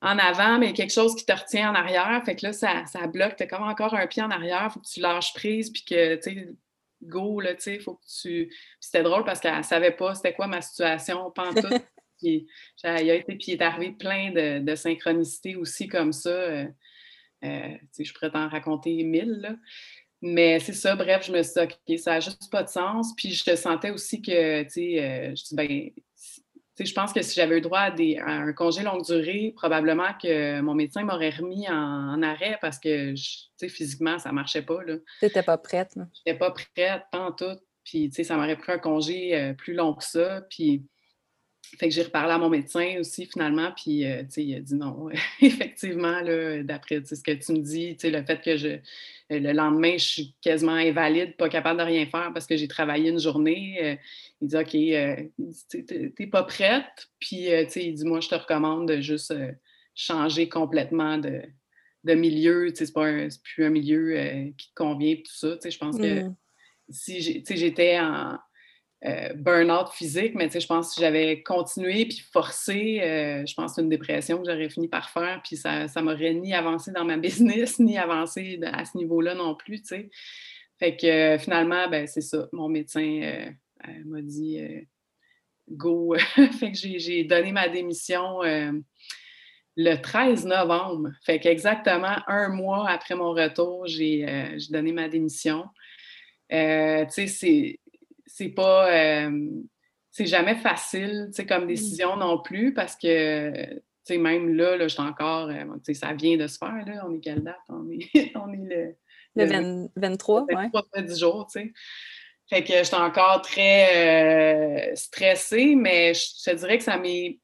[SPEAKER 2] en avant, mais quelque chose qui te retient en arrière. Fait que là, ça, ça bloque. Tu as comme encore un pied en arrière, il faut que tu lâches prise, puis que, tu sais, go, là, tu sais, il faut que tu. c'était drôle parce qu'elle ne savait pas c'était quoi ma situation, pantoute. puis, il a été, puis il est arrivé plein de, de synchronicités aussi comme ça. Euh, euh, je pourrais t'en raconter mille. Mais c'est ça, bref, je me suis dit, OK, ça n'a juste pas de sens. Puis je sentais aussi que, tu sais, euh, je ben, je pense que si j'avais eu droit à, des, un congé longue durée, probablement que mon médecin m'aurait remis en, arrêt parce que, physiquement, ça ne marchait pas. Tu
[SPEAKER 1] n'étais pas prête. Je
[SPEAKER 2] n'étais pas prête, pas en tout. Puis, ça m'aurait pris un congé euh, plus long que ça. Puis, fait que j'ai reparlé à mon médecin aussi finalement, puis euh, il a dit non. Effectivement, d'après ce que tu me dis, le fait que je, le lendemain, je suis quasiment invalide, pas capable de rien faire parce que j'ai travaillé une journée. Euh, il dit OK, euh, t'es pas prête. Puis il dit Moi, je te recommande de juste changer complètement de, de milieu. C'est plus un milieu qui te convient, tout ça. Je pense que mmh. si j'étais en euh, burn-out physique, mais je pense que si j'avais continué puis forcé, euh, je pense que une dépression que j'aurais fini par faire, puis ça ne m'aurait ni avancé dans ma business, ni avancé à ce niveau-là non plus, Fait que euh, finalement, ben, c'est ça. Mon médecin m'a dit go. fait que j'ai donné ma démission le 13 novembre. Fait qu'exactement un mois après mon retour, j'ai donné ma démission. tu sais, c'est pas. Euh, c'est jamais facile, tu comme mmh. décision non plus, parce que, tu sais, même là, là je suis encore. Euh, tu sais, ça vient de se faire, là. On est quelle date? On est, on est le.
[SPEAKER 1] Le, 23,
[SPEAKER 2] le 23, 10 jours, tu sais. Fait que j'étais encore très stressée, mais je te dirais que ça m'est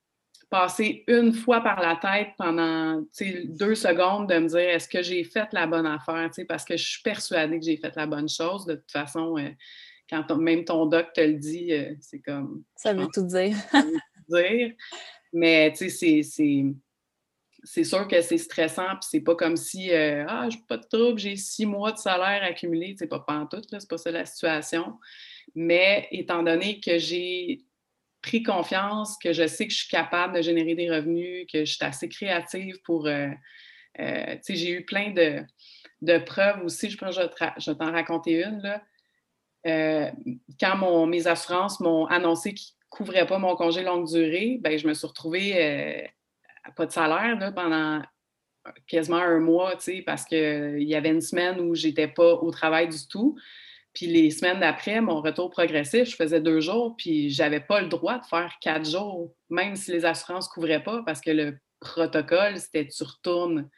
[SPEAKER 2] passé une fois par la tête pendant deux secondes de me dire est-ce que j'ai fait la bonne affaire, parce que je suis persuadée que j'ai fait la bonne chose. De toute façon, quand même ton doc te le dit, c'est comme.
[SPEAKER 1] Ça veut tout dire.
[SPEAKER 2] ça veut tout dire. Mais tu sais, c'est c'est sûr que c'est stressant, puis c'est pas comme si euh, Ah, j'ai pas de trouble, j'ai six mois de salaire accumulé, c'est pas tout, c'est pas ça la situation. Mais étant donné que j'ai pris confiance, que je sais que je suis capable de générer des revenus, que je suis assez créative pour. Euh, euh, tu sais, j'ai eu plein de, de, preuves aussi. Je pense que je vais t'en raconter une. Là. Quand mon, mes assurances m'ont annoncé qu'ils ne couvraient pas mon congé longue durée, ben, je me suis retrouvée pas de salaire pendant quasiment un mois, parce qu'il y avait une semaine où j'étais pas au travail du tout. Puis les semaines d'après, mon retour progressif, je faisais deux jours, puis j'avais pas le droit de faire quatre jours, même si les assurances ne couvraient pas, parce que le protocole, c'était tu retournes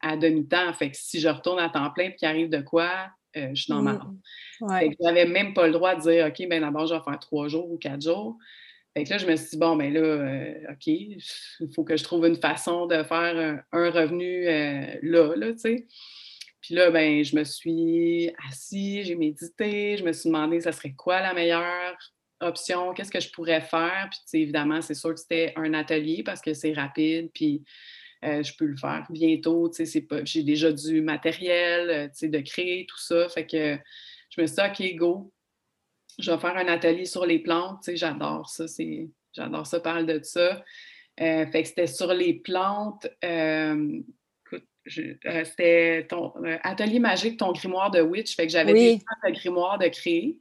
[SPEAKER 2] à demi-temps. Fait que si je retourne à temps plein puis qu'il arrive de quoi, euh, je suis dans ma mmh. j'avais même pas le droit de dire OK, ben d'abord, je vais faire trois jours ou quatre jours. Fait que là, je me suis dit, bon, ben là, euh, OK, il faut que je trouve une façon de faire un, revenu euh, là, là, tu sais. Puis là, ben, je me suis assise, j'ai médité, je me suis demandé, ça serait quoi la meilleure option, qu'est-ce que je pourrais faire? Puis, évidemment, c'est sûr que c'était un atelier parce que c'est rapide, puis euh, je peux le faire bientôt, j'ai déjà du matériel, sais, de créer tout ça. Fait que je me suis dit, OK, go, je vais faire un atelier sur les plantes. J'adore ça. J'adore ça, parle de ça. Euh, fait que c'était sur les plantes. Euh, euh, c'était ton atelier magique, ton grimoire de witch. Fait que j'avais oui. le grimoire de créer.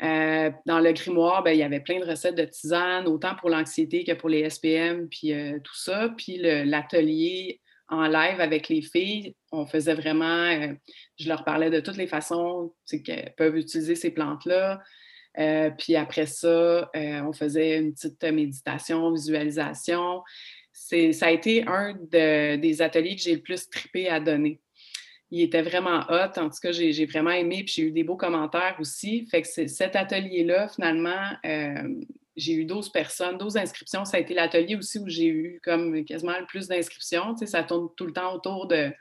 [SPEAKER 2] Dans le grimoire, ben, il y avait plein de recettes de tisane, autant pour l'anxiété que pour les SPM, puis tout ça. Puis l'atelier en live avec les filles, on faisait vraiment, je leur parlais de toutes les façons qu'elles peuvent utiliser ces plantes-là. Euh, puis après ça, euh, on faisait une petite méditation, visualisation. Ça a été un des ateliers que j'ai le plus trippé à donner. Il était vraiment hot. En tout cas, j'ai vraiment aimé. Puis j'ai eu des beaux commentaires aussi. Fait que cet atelier-là, finalement, euh, j'ai eu 12 personnes, 12 inscriptions. Ça a été l'atelier aussi où j'ai eu comme quasiment le plus d'inscriptions. Ça tourne tout le temps autour de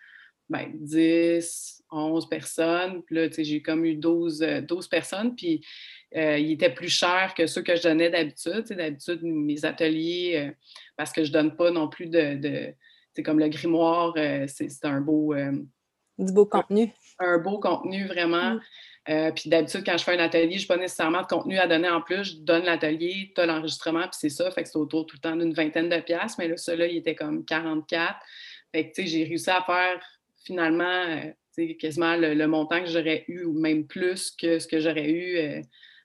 [SPEAKER 2] ben, 10, 11 personnes. Puis là, j'ai comme eu 12, 12 personnes. Puis euh, il était plus cher que ceux que je donnais d'habitude. D'habitude, mes ateliers, euh, parce que je ne donne pas non plus de. c'est comme le grimoire, euh, c'est un beau.
[SPEAKER 1] Du beau contenu.
[SPEAKER 2] Un, beau contenu, vraiment. Mm. puis d'habitude, quand je fais un atelier, je n'ai pas nécessairement de contenu à donner en plus. Je donne l'atelier, tu as l'enregistrement, puis c'est ça. Fait que c'est autour tout le temps d'une vingtaine de piastres. Mais là, celui-là, il était comme 44. Fait que, j'ai réussi à faire finalement quasiment le, le, montant que j'aurais eu ou même plus que ce que j'aurais eu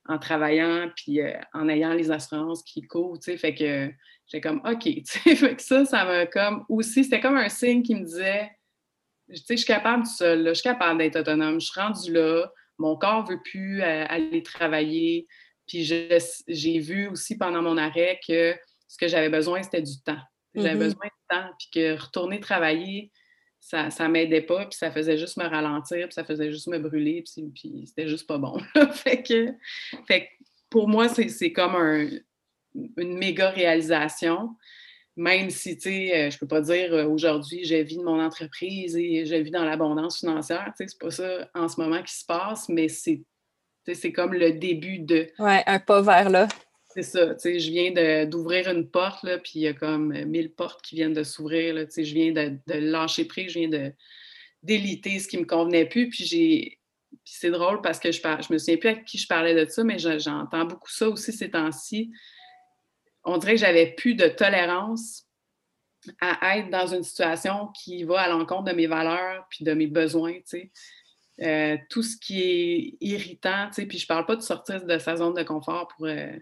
[SPEAKER 2] en travaillant puis euh, en ayant les assurances qui couvrent, tu sais, fait que j'ai comme OK, tu sais, fait que ça, ça m'a comme aussi, c'était comme un signe qui me disait, tu sais, je suis capable de seul, je suis capable d'être autonome, je suis rendue là, mon corps ne veut plus euh, aller travailler, puis j'ai vu aussi pendant mon arrêt que ce que j'avais besoin, c'était du temps. J'avais mm-hmm. besoin de temps, puis que retourner travailler, ça, ça m'aidait pas, puis ça faisait juste me ralentir, puis ça faisait juste me brûler, puis, puis c'était juste pas bon. fait, que, fait pour moi, c'est comme une méga réalisation, même si, tu sais, euh, je peux pas dire euh, aujourd'hui, j'ai vis de mon entreprise et je vis dans l'abondance financière, tu sais, c'est pas ça en ce moment qui se passe, mais c'est c'est comme le début de.
[SPEAKER 1] Ouais, un pas vers là.
[SPEAKER 2] C'est ça, tu sais, je viens d'ouvrir une porte, là, puis il y a comme mille portes qui viennent de s'ouvrir, tu sais, je viens de, lâcher prise, je viens de d'éliter ce qui me convenait plus, puis j'ai... c'est drôle parce que je ne je me souviens plus à qui je parlais de ça, mais j'entends beaucoup ça aussi ces temps-ci. On dirait que j'avais plus de tolérance à être dans une situation qui va à l'encontre de mes valeurs puis de mes besoins. Euh, tout ce qui est irritant, tu puis je parle pas de sortir de sa zone de confort pour, euh,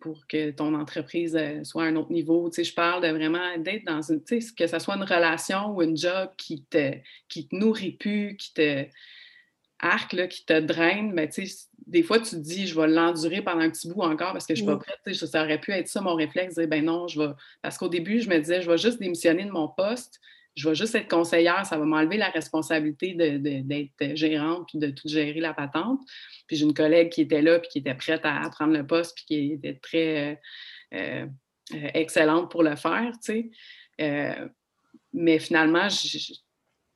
[SPEAKER 2] pour que ton entreprise euh, soit à un autre niveau. je parle de vraiment d'être dans une, que ce soit une relation ou une job qui te, qui te nourrit plus, qui te arc, là, qui te draine, mais des fois, tu te dis, je vais l'endurer pendant un petit bout encore parce que je ne suis pas prête. Ça aurait pu être ça mon réflexe, dire, ben non, je vais. Parce qu'au début, je me disais, je vais juste démissionner de mon poste, je vais juste être conseillère, ça va m'enlever la responsabilité d'être gérante puis de tout gérer la patente. Puis j'ai une collègue qui était là puis qui était prête à, prendre le poste puis qui était très euh, euh, excellente pour le faire, tu sais. mais finalement, je,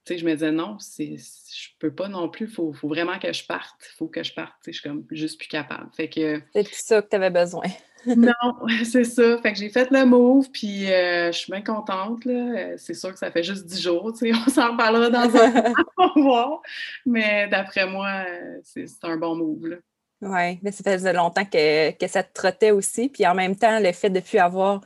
[SPEAKER 2] je me disais non, je peux pas non plus, il faut, vraiment que je parte. Il faut que je parte. Je suis comme juste plus capable. Fait que.
[SPEAKER 1] C'est tout ça que tu avais besoin.
[SPEAKER 2] non, c'est ça. Fait que j'ai fait le move, puis euh, je suis bien contente. Euh, c'est sûr que ça fait juste dix jours. On s'en reparlera dans un mois. Mais d'après moi, euh, c'est un bon move.
[SPEAKER 1] Oui, mais ça faisait longtemps que, que, ça te trottait aussi. Puis en même temps, le fait de ne plus avoir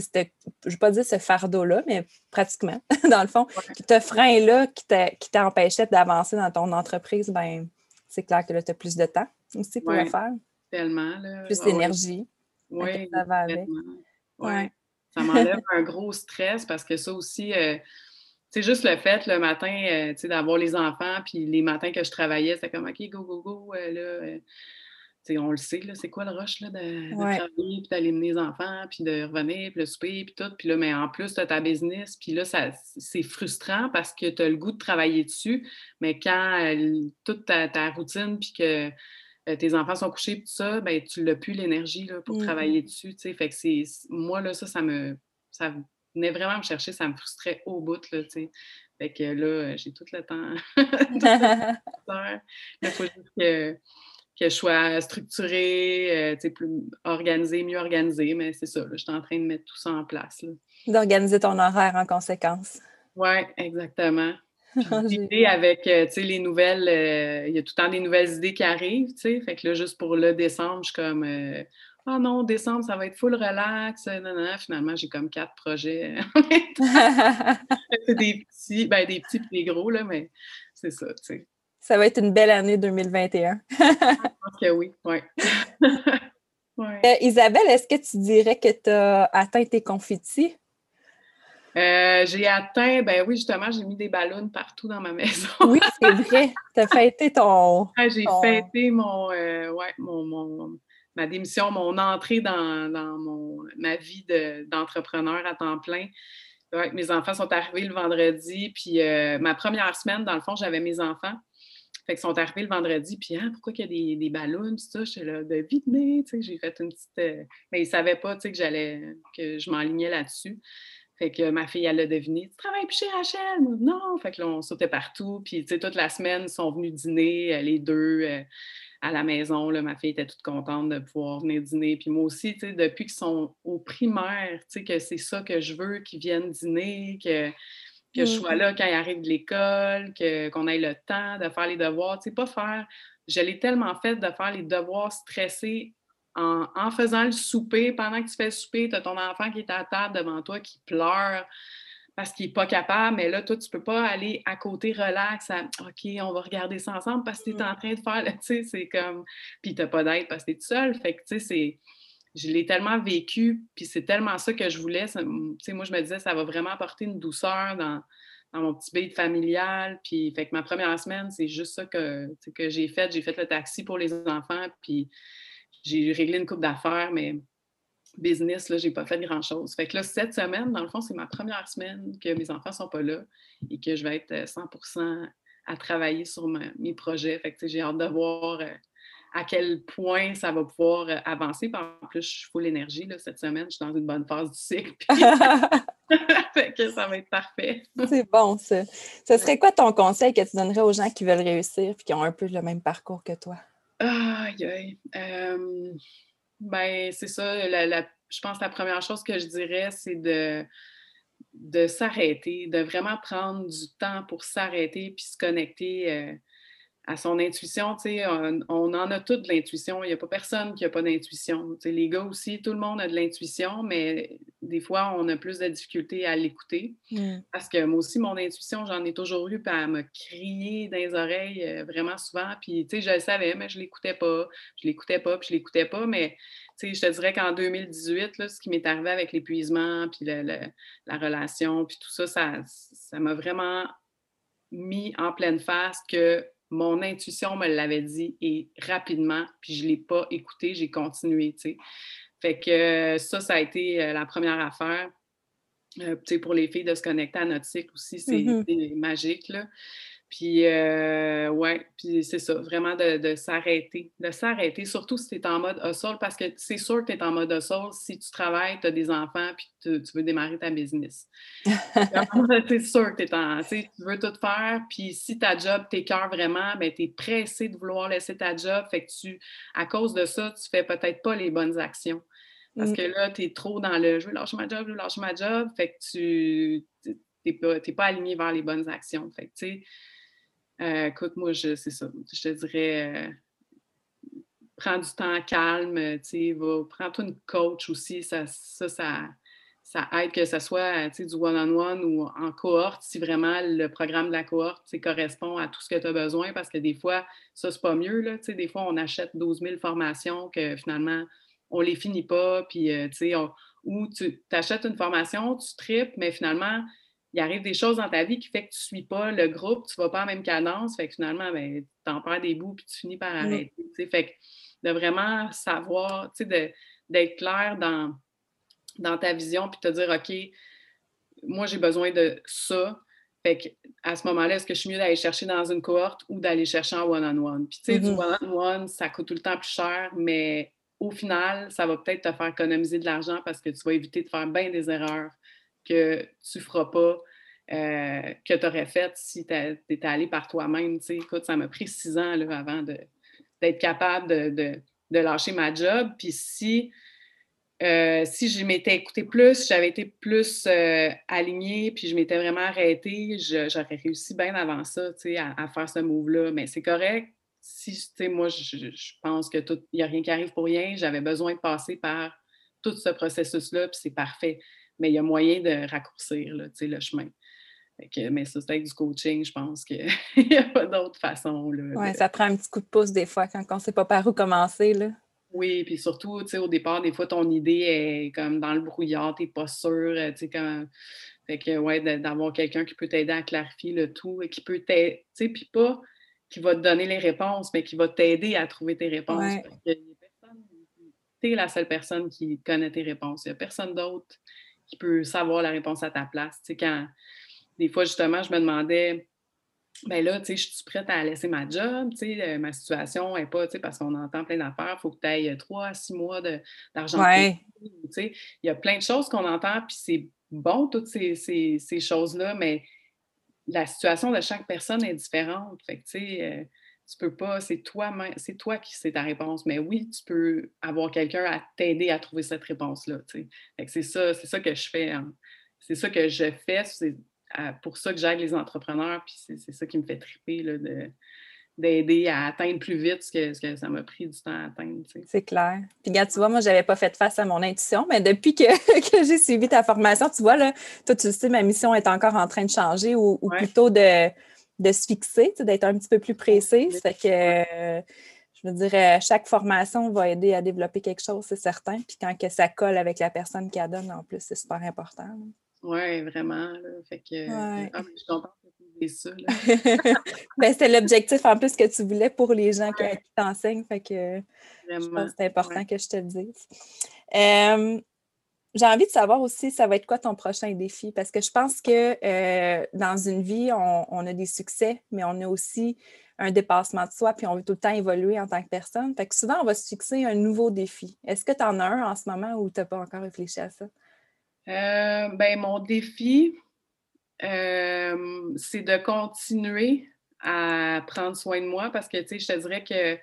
[SPEAKER 1] je ne vais pas dire ce fardeau-là, mais pratiquement, dans le fond, ce frein-là qui t'empêchait d'avancer dans ton entreprise, ben c'est clair que là, tu as plus de temps aussi pour le faire.
[SPEAKER 2] Tellement.
[SPEAKER 1] Plus d'énergie.
[SPEAKER 2] Oui, ça va Ça m'enlève un gros stress parce que ça aussi, c'est euh, juste le fait le matin euh, d'avoir les enfants, puis les matins que je travaillais, c'était comme OK, go, go, go, euh, là on le sait, c'est quoi le rush là, de, travailler, puis d'aller mener les enfants, puis de revenir, puis le souper, puis tout. Puis là, mais en plus, tu as ta business, puis là, c'est frustrant parce que tu as le goût de travailler dessus, mais quand toute ta, routine, puis que euh, tes enfants sont couchés, puis tout ça, ben, tu n'as plus l'énergie pour mmh travailler dessus, tu Fait que c'est... Moi, là, ça, ça me... Ça venait vraiment me chercher, ça me frustrait au bout, là, tu sais. Fait que là, j'ai tout le temps. Il faut juste que que je sois structurée, euh, plus organisée, mieux organisée, mais c'est ça, je suis en train de mettre tout ça en place.
[SPEAKER 1] D'organiser ton horaire en conséquence.
[SPEAKER 2] Oui, exactement. L'idée avec euh, les nouvelles, euh, il y a tout le temps des nouvelles idées qui arrivent, fait que là, juste pour le décembre, je suis comme Ah oh non, décembre, ça va être full relax. Non, non, finalement, j'ai comme quatre projets. c'est des petits, ben des petits et des gros, là, mais c'est ça, tu sais.
[SPEAKER 1] Ça va être une belle année 2021.
[SPEAKER 2] Je pense que oui, oui.
[SPEAKER 1] Euh, Isabelle, est-ce que tu dirais que tu as atteint tes confettis?
[SPEAKER 2] Euh, j'ai atteint, ben oui, justement, j'ai mis des ballons partout dans ma maison.
[SPEAKER 1] oui, c'est vrai. Tu as fêté ton.
[SPEAKER 2] Ah, j'ai fêté mon, euh, ouais, mon, ma démission, mon entrée dans, mon, ma vie d'entrepreneur à temps plein. mes enfants sont arrivés le vendredi, puis ma première semaine, dans le fond, j'avais mes enfants. Fait qu'ils sont arrivés le vendredi, puis ah, pourquoi qu'il y a des, des ballons, ça? J'étais là, vite, tu sais, j'ai fait une petite. Euh, mais ils ne savaient pas, tu sais, que j'allais, que je m'enlignais là-dessus. Fait que ma fille, elle a deviné Tu travailles plus chez Rachel? non! Fait que là, on sautait partout. Puis, tu sais, toute la semaine, ils sont venus dîner, euh, les deux, euh, à la maison. Là, ma fille était toute contente de pouvoir venir dîner. Puis moi aussi, tu sais, depuis qu'ils sont au primaire, tu sais, que c'est ça que je veux, qu'ils viennent dîner, que que je sois mmh. là quand il arrive de l'école, qu'on ait le temps de faire les devoirs. Tu sais, pas faire. Je l'ai tellement fait de faire les devoirs stressés en, faisant le souper. Pendant que tu fais le souper, tu as ton enfant qui est à table devant toi qui pleure parce qu'il n'est pas capable, mais là, toi, tu ne peux pas aller à côté relax, OK, on va regarder ça ensemble parce que tu es en mmh. train de faire, tu sais, c'est comme. Puis tu n'as pas d'aide parce que tu es tout seul. Fait que, tu sais, c'est je l'ai tellement vécu, puis c'est tellement ça que je voulais. moi, je me disais, ça va vraiment apporter une douceur dans, mon petit beat familial. Puis, fait que ma première semaine, c'est juste ça que, que j'ai fait. J'ai fait le taxi pour les enfants, puis j'ai réglé une coupe d'affaires, mais business, là, j'ai pas fait grand-chose. Fait que là, cette semaine, dans le fond, c'est ma première semaine que mes enfants sont pas là et que je vais être 100% euh, à travailler sur mes projets. Fait que j'ai hâte de voir euh, à quel point ça va pouvoir euh, avancer. en plus, je suis full énergie là, cette semaine. Je suis dans une bonne phase du cycle. fait que ça va être parfait.
[SPEAKER 1] C'est bon, ça. Ce serait quoi ton conseil que tu donnerais aux gens qui veulent réussir et qui ont un peu le même parcours que toi?
[SPEAKER 2] Aïe, aïe. Euh, ben, c'est ça. je pense que la première chose que je dirais, c'est de de s'arrêter, de vraiment prendre du temps pour s'arrêter puis se connecter euh, à son intuition, tu sais, on, en a toutes de l'intuition. Il n'y a pas personne qui n'a pas d'intuition. Tu les gars aussi, tout le monde a de l'intuition, mais des fois, on a plus de difficultés à l'écouter. Mmh. Parce que moi aussi, mon intuition, j'en ai toujours eu, puis à me crier dans les oreilles euh, vraiment souvent. Puis, tu sais, je le savais, mais je ne l'écoutais pas. Je ne l'écoutais pas, puis je ne l'écoutais pas. Mais, tu sais, je te dirais qu'en 2018, là, ce qui m'est arrivé avec l'épuisement, puis la relation, puis tout ça, ça m'a vraiment mis en pleine face que mon intuition me l'avait dit et rapidement, puis je ne l'ai pas écouté, j'ai continué, tu sais. Fait que ça, ça a été euh, la première affaire. pour les filles de se connecter à notre cycle aussi, c'est mm-hmm. magique. Là. Puis, euh, ouais, puis c'est ça, vraiment de, s'arrêter. De s'arrêter, surtout si tu es en mode hustle, parce que c'est sûr que tu es en mode hustle si tu travailles, tu as des enfants, puis tu, veux démarrer ta business. c'est sûr que tu tu veux tout faire, puis si ta job t'écœure vraiment, ben, tu es pressé de vouloir laisser ta job, fait que tu, à cause de ça, tu fais peut-être pas les bonnes actions. Parce mmh. que là, tu es trop dans le je veux lâcher ma job, je veux lâcher ma job, fait que tu n'es pas, pas aligné vers les bonnes actions. Fait que, tu sais, euh, écoute, moi, c'est ça. Je te dirais, euh, prends du temps calme, tu prends-toi une coach aussi. Ça, ça, ça, aide que ce soit du one-on-one ou en cohorte, si vraiment le programme de la cohorte correspond à tout ce que tu as besoin, parce que des fois, ça, c'est pas mieux. Là, des fois, on achète 12 000 formations que finalement, on les finit pas, puis, euh, ou tu achètes une formation, tu tripes, mais finalement, il arrive des choses dans ta vie qui fait que tu ne suis pas le groupe, tu ne vas pas en même cadence, fait que finalement, ben, tu en perds des bouts puis tu finis par mmh. arrêter. Fait que de vraiment savoir, d'être clair dans, dans ta vision puis te dire, OK, moi, j'ai besoin de ça. Fait que, à ce moment-là, est-ce que je suis mieux d'aller chercher dans une cohorte ou d'aller chercher en one-on-one? Puis, tu sais, du mmh one-on-one, ça coûte tout le temps plus cher, mais au final, ça va peut-être te faire économiser de l'argent parce que tu vas éviter de faire bien des erreurs que tu ne feras pas, euh, que tu aurais fait si tu étais allé par toi-même. Écoute, ça m'a pris six ans là, avant d'être capable de, lâcher ma job. Puis si, euh, si je m'étais écouté plus, j'avais été plus euh, alignée, puis je m'étais vraiment arrêtée, j'aurais réussi bien avant ça à, à faire ce move-là. Mais c'est correct. Si, moi, je, pense que n'y a rien qui arrive pour rien. J'avais besoin de passer par tout ce processus-là, puis c'est parfait mais il y a moyen de raccourcir le chemin. mais ça, c'est avec du coaching, je pense qu'il n'y a pas d'autre façon.
[SPEAKER 1] Oui, ça prend un petit coup de pouce des fois quand on ne sait pas par où commencer. Là.
[SPEAKER 2] Oui, puis surtout, au départ, des fois, ton idée est comme dans le brouillard, tu n'es pas sûr, euh, tu sais, Fait que, ouais, d'avoir quelqu'un qui peut t'aider à clarifier le tout et qui peut t'aider, tu sais, puis pas qui va te donner les réponses, mais qui va t'aider à trouver tes réponses. tu es la seule personne qui connaît tes réponses. Il n'y a personne d'autre qui peut savoir la réponse à ta place. Tu sais, quand des fois, justement, je me demandais, ben là, tu sais, je suis prête à laisser ma job, tu sais, euh, ma situation n'est pas, tu sais, parce qu'on entend plein d'affaires, il faut que tu ailles trois à six mois d'argent.
[SPEAKER 1] Ouais.
[SPEAKER 2] Tu sais, il y a plein de choses qu'on entend, puis c'est bon, toutes ces, ces, choses-là, mais la situation de chaque personne est différente. Fait que, tu sais, euh, tu peux pas, c'est toi, c'est toi qui sais ta réponse. Mais oui, tu peux avoir quelqu'un à t'aider à trouver cette réponse-là. C'est ça, c'est ça que je fais. Hein. C'est ça que je fais. C'est pour ça que j'aide les entrepreneurs. Puis c'est ça qui me fait triper de, d'aider à atteindre plus vite ce que, ce que ça m'a pris du temps à atteindre.
[SPEAKER 1] C'est clair. Puis, regarde, tu vois, moi, je n'avais pas fait face à mon intuition, mais depuis que, que j'ai suivi ta formation, tu vois, là, toi, tu sais, ma mission est encore en train de changer ou, plutôt de de se fixer, d'être un petit peu plus précise. Fait que je me dirais, chaque formation va aider à développer quelque chose, c'est certain. Puis quand que ça colle avec la personne qui donne, en plus, c'est super important.
[SPEAKER 2] Oui, vraiment. Fait que ah, je suis contente de ça.
[SPEAKER 1] ben, c'est l'objectif en plus que tu voulais pour les gens qui, t'enseignent. Fait que je pense que c'est important que je te le dise. J'ai envie de savoir aussi, ça va être quoi ton prochain défi? Parce que je pense que euh, dans une vie, on, a des succès, mais on a aussi un dépassement de soi, puis on veut tout le temps évoluer en tant que personne. Fait que souvent, on va se fixer un nouveau défi. Est-ce que tu en as un en ce moment ou tu n'as pas encore réfléchi à ça?
[SPEAKER 2] Euh, ben, mon défi, euh, c'est de continuer à prendre soin de moi parce que, tu sais, je te dirais que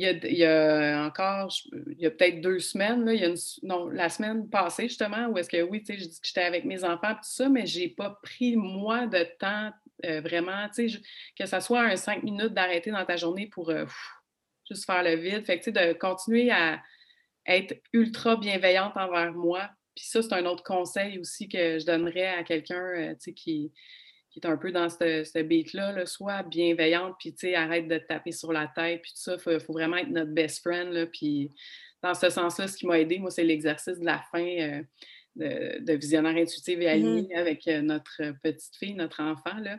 [SPEAKER 2] il y, a, encore, il y a peut-être deux semaines, il y a non, la semaine passée justement, où est-ce que oui, tu sais, je dis que j'étais avec mes enfants, tout ça, mais je n'ai pas pris, moi, de temps euh, vraiment, tu sais, que ce soit un cinq minutes d'arrêter dans ta journée pour euh, juste faire le vide. Fait que, tu sais, de continuer à être ultra bienveillante envers moi. Puis ça, c'est un autre conseil aussi que je donnerais à quelqu'un, euh, tu sais, qui qui est un peu dans ce, ce beat-là, soit bienveillante, puis tu sais, arrête de te taper sur la tête, puis tout ça, il faut, vraiment être notre best friend, là, puis dans ce sens-là, ce qui m'a aidé, moi, c'est l'exercice de la fin euh, de, visionnaire intuitif et mm-hmm. aligné avec euh, notre petite fille, notre enfant, là,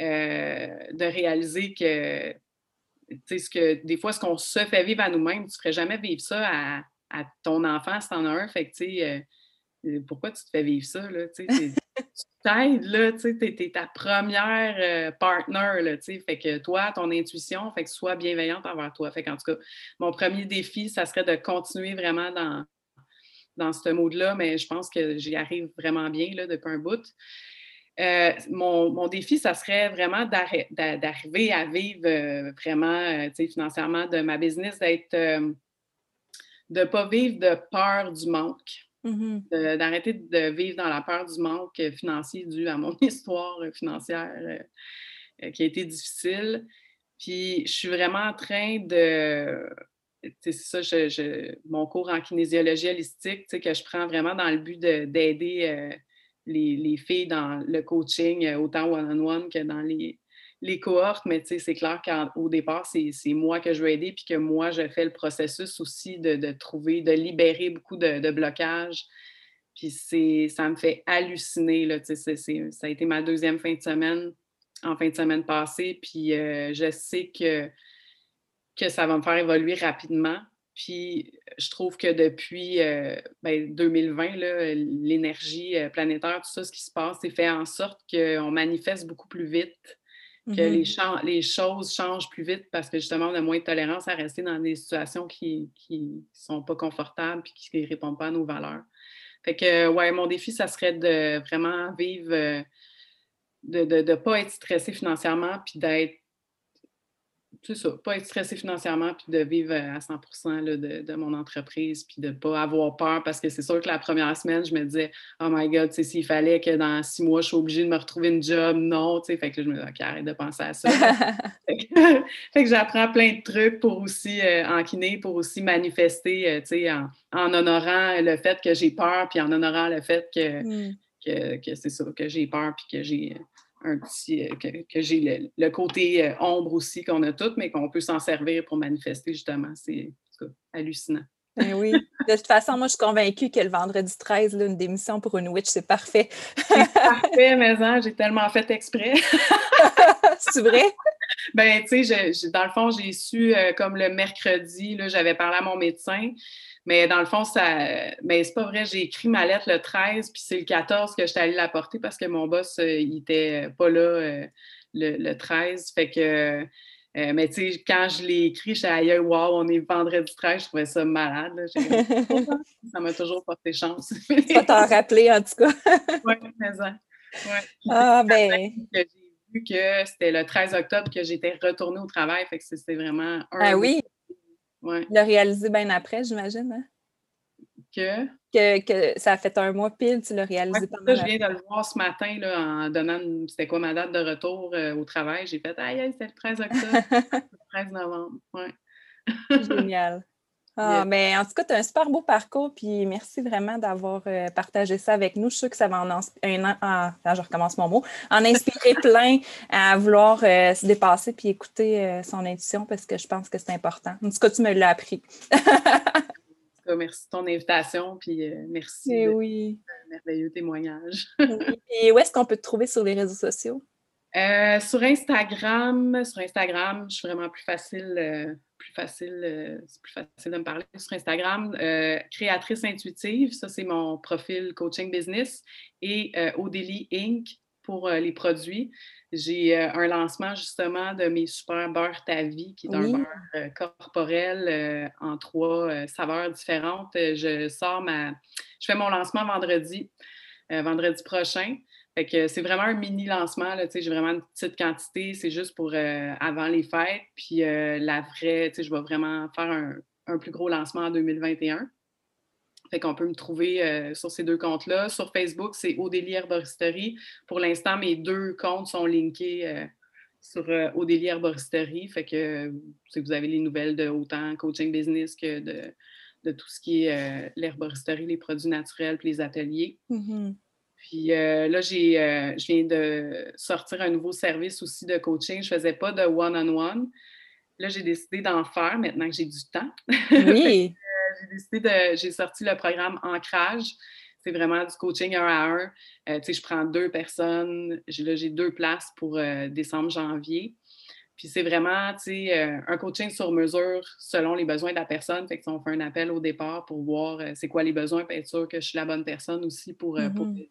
[SPEAKER 2] euh, de réaliser que, tu sais, ce que, des fois, ce qu'on se fait vivre à nous-mêmes, tu ne ferais jamais vivre ça à, à ton enfant si tu en as un, fait que, tu sais, pourquoi tu te fais vivre ça? Là? tu t'aides, là, tu es, ta première euh, partner, là, fait que toi, ton intuition, fait que sois bienveillante envers toi. Fait qu'en tout cas, mon premier défi, ça serait de continuer vraiment dans, dans ce mode-là, mais je pense que j'y arrive vraiment bien là, depuis un bout. Euh, mon, défi, ça serait vraiment d'arriver à vivre euh, vraiment financièrement de ma business, d'être de ne pas vivre de peur du manque. Mm-hmm. D'arrêter de vivre dans la peur du manque financier dû à mon histoire financière euh, euh, qui a été difficile. Puis je suis vraiment en train de. C'est ça, mon cours en kinésiologie holistique, que je prends vraiment dans le but d'aider euh, les, filles dans le coaching, autant one-on-one que dans les, les cohortes, mais c'est clair qu'au départ, c'est moi que je veux aider, puis que moi, je fais le processus aussi de, trouver, de libérer beaucoup de, blocages. Puis ça me fait halluciner. Là, ça a été ma deuxième fin de semaine, en fin de semaine passée, puis euh, je sais que, que ça va me faire évoluer rapidement. Puis je trouve que depuis 2020, ben, l'énergie euh, planétaire, tout ça, ce qui se passe, c'est fait en sorte qu'on manifeste beaucoup plus vite que les, mm-hmm. les, choses changent plus vite parce que justement, on a moins de tolérance à rester dans des situations qui ne sont pas confortables et qui ne répondent pas à nos valeurs. Fait que, ouais, mon défi, ça serait de vraiment vivre, euh, de ne pas être stressé financièrement puis d'être c'est ça, pas être stressé financièrement puis de vivre à 100% de, mon entreprise puis de ne pas avoir peur parce que c'est sûr que la première semaine, je me disais, oh my God, s'il fallait que dans six mois, je sois obligée de me retrouver une job, non, tu sais, fait que je me dis, OK, arrête de penser à ça. fait que, j'apprends plein de trucs pour aussi, euh, en kiné, pour aussi manifester, euh, tu sais, en, honorant le fait que j'ai peur puis en honorant le fait que, mmh. que, que c'est ça, que j'ai peur puis que j'ai un petit, euh, que, j'ai le, côté euh, ombre aussi qu'on a toutes, mais qu'on peut s'en servir pour manifester justement. C'est hallucinant.
[SPEAKER 1] Ben oui. De toute façon, moi, je suis convaincue que le vendredi 13, là, une démission pour une witch, c'est parfait.
[SPEAKER 2] c'est parfait, mais hein, j'ai tellement fait exprès.
[SPEAKER 1] c'est vrai?
[SPEAKER 2] Ben, tu sais, dans le fond, j'ai su euh, comme le mercredi, j'avais parlé à mon médecin. Mais dans le fond, ça. Mais c'est pas vrai, j'ai écrit ma lettre le 13, puis c'est le 14 que j'étais allée la porter parce que mon boss, euh, il était pas là euh, le, 13. Fait que. Euh, mais tu sais, quand je l'ai écrit, je suis aïe, wow, on est vendredi 13, je trouvais ça malade. ça m'a toujours porté chance.
[SPEAKER 1] ça t'a rappelé, en tout cas.
[SPEAKER 2] oui, mais ça. Ouais.
[SPEAKER 1] Ah, ben.
[SPEAKER 2] J'ai vu que c'était le 13 octobre que j'étais retournée au travail, fait que c'était vraiment
[SPEAKER 1] un. Ah oui, Ouais. Le réalisé bien après, j'imagine. Hein?
[SPEAKER 2] Que?
[SPEAKER 1] que? ça a fait un mois pile, tu l'as réalisé
[SPEAKER 2] pendant. je viens de le voir ce matin là, en donnant c'était quoi ma date de retour euh, au travail. J'ai fait Aïe, c'est le 13 octobre, le 13 novembre. Ouais.
[SPEAKER 1] Génial. Ah, mais en tout cas, tu as un super beau parcours, puis merci vraiment d'avoir euh, partagé ça avec nous. Je suis sûre que ça va en, un ah, je recommence mon mot, en inspirer plein à vouloir euh, se dépasser puis écouter euh, son intuition parce que je pense que c'est important. En tout cas, tu me l'as appris.
[SPEAKER 2] merci de ton invitation, puis merci
[SPEAKER 1] eh oui.
[SPEAKER 2] merveilleux témoignage.
[SPEAKER 1] Et où est-ce qu'on peut te trouver sur les réseaux sociaux?
[SPEAKER 2] sur Instagram, sur Instagram, je suis vraiment plus facile plus facile, euh, c'est plus facile de me parler sur Instagram. Euh, créatrice intuitive, ça c'est mon profil coaching business. Et euh, Odélie Inc. pour les produits. J'ai un lancement justement de mes super beurre ta vie, qui est un beurre corporel en trois saveurs différentes. Je sors ma. Je fais mon lancement vendredi, vendredi prochain. Fait que c'est vraiment un mini lancement. J'ai vraiment une petite quantité. C'est juste pour euh, avant les fêtes. Puis euh, la vraie, je vais vraiment faire un, plus gros lancement en 2021. Fait qu'on peut me trouver euh, sur ces deux comptes-là. Sur Facebook, c'est Odélie Herboristerie. Pour l'instant, mes deux comptes sont linkés sur Odélie Herboristerie. Fait que vous avez les nouvelles de autant coaching business que de, de tout ce qui est l'herboristerie, les produits naturels puis les ateliers.
[SPEAKER 1] Mm-hmm.
[SPEAKER 2] Puis euh, là, j'ai, euh, je viens de sortir un nouveau service aussi de coaching. Je ne faisais pas de one-on-one. Là, j'ai décidé d'en faire maintenant que j'ai du temps.
[SPEAKER 1] Oui.
[SPEAKER 2] Euh, j'ai décidé de. J'ai sorti le programme Ancrage. C'est vraiment du coaching un à un. tu sais, je prends deux personnes. J'ai, là, j'ai deux places pour décembre, janvier. Puis c'est vraiment, tu sais, un coaching sur mesure selon les besoins de la personne. Fait que on fait un appel au départ pour voir c'est quoi les besoins, pour être sûr que je suis la bonne personne aussi pour, euh, pour mm-hmm.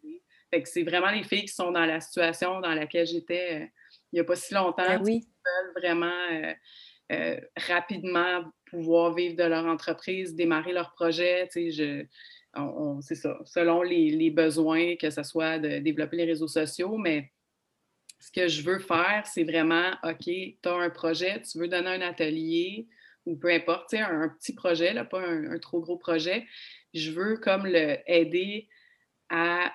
[SPEAKER 2] Fait que c'est vraiment les filles qui sont dans la situation dans laquelle j'étais il n'y a pas si longtemps.
[SPEAKER 1] Ben oui.
[SPEAKER 2] Qui veulent vraiment rapidement pouvoir vivre de leur entreprise, démarrer leur projet. C'est ça, selon les, les, besoins, que ce soit de développer les réseaux sociaux, mais ce que je veux faire, c'est vraiment, OK, tu as un projet, tu veux donner un atelier ou peu importe, un, un petit projet, là, pas un, trop gros projet. Je veux comme le aider à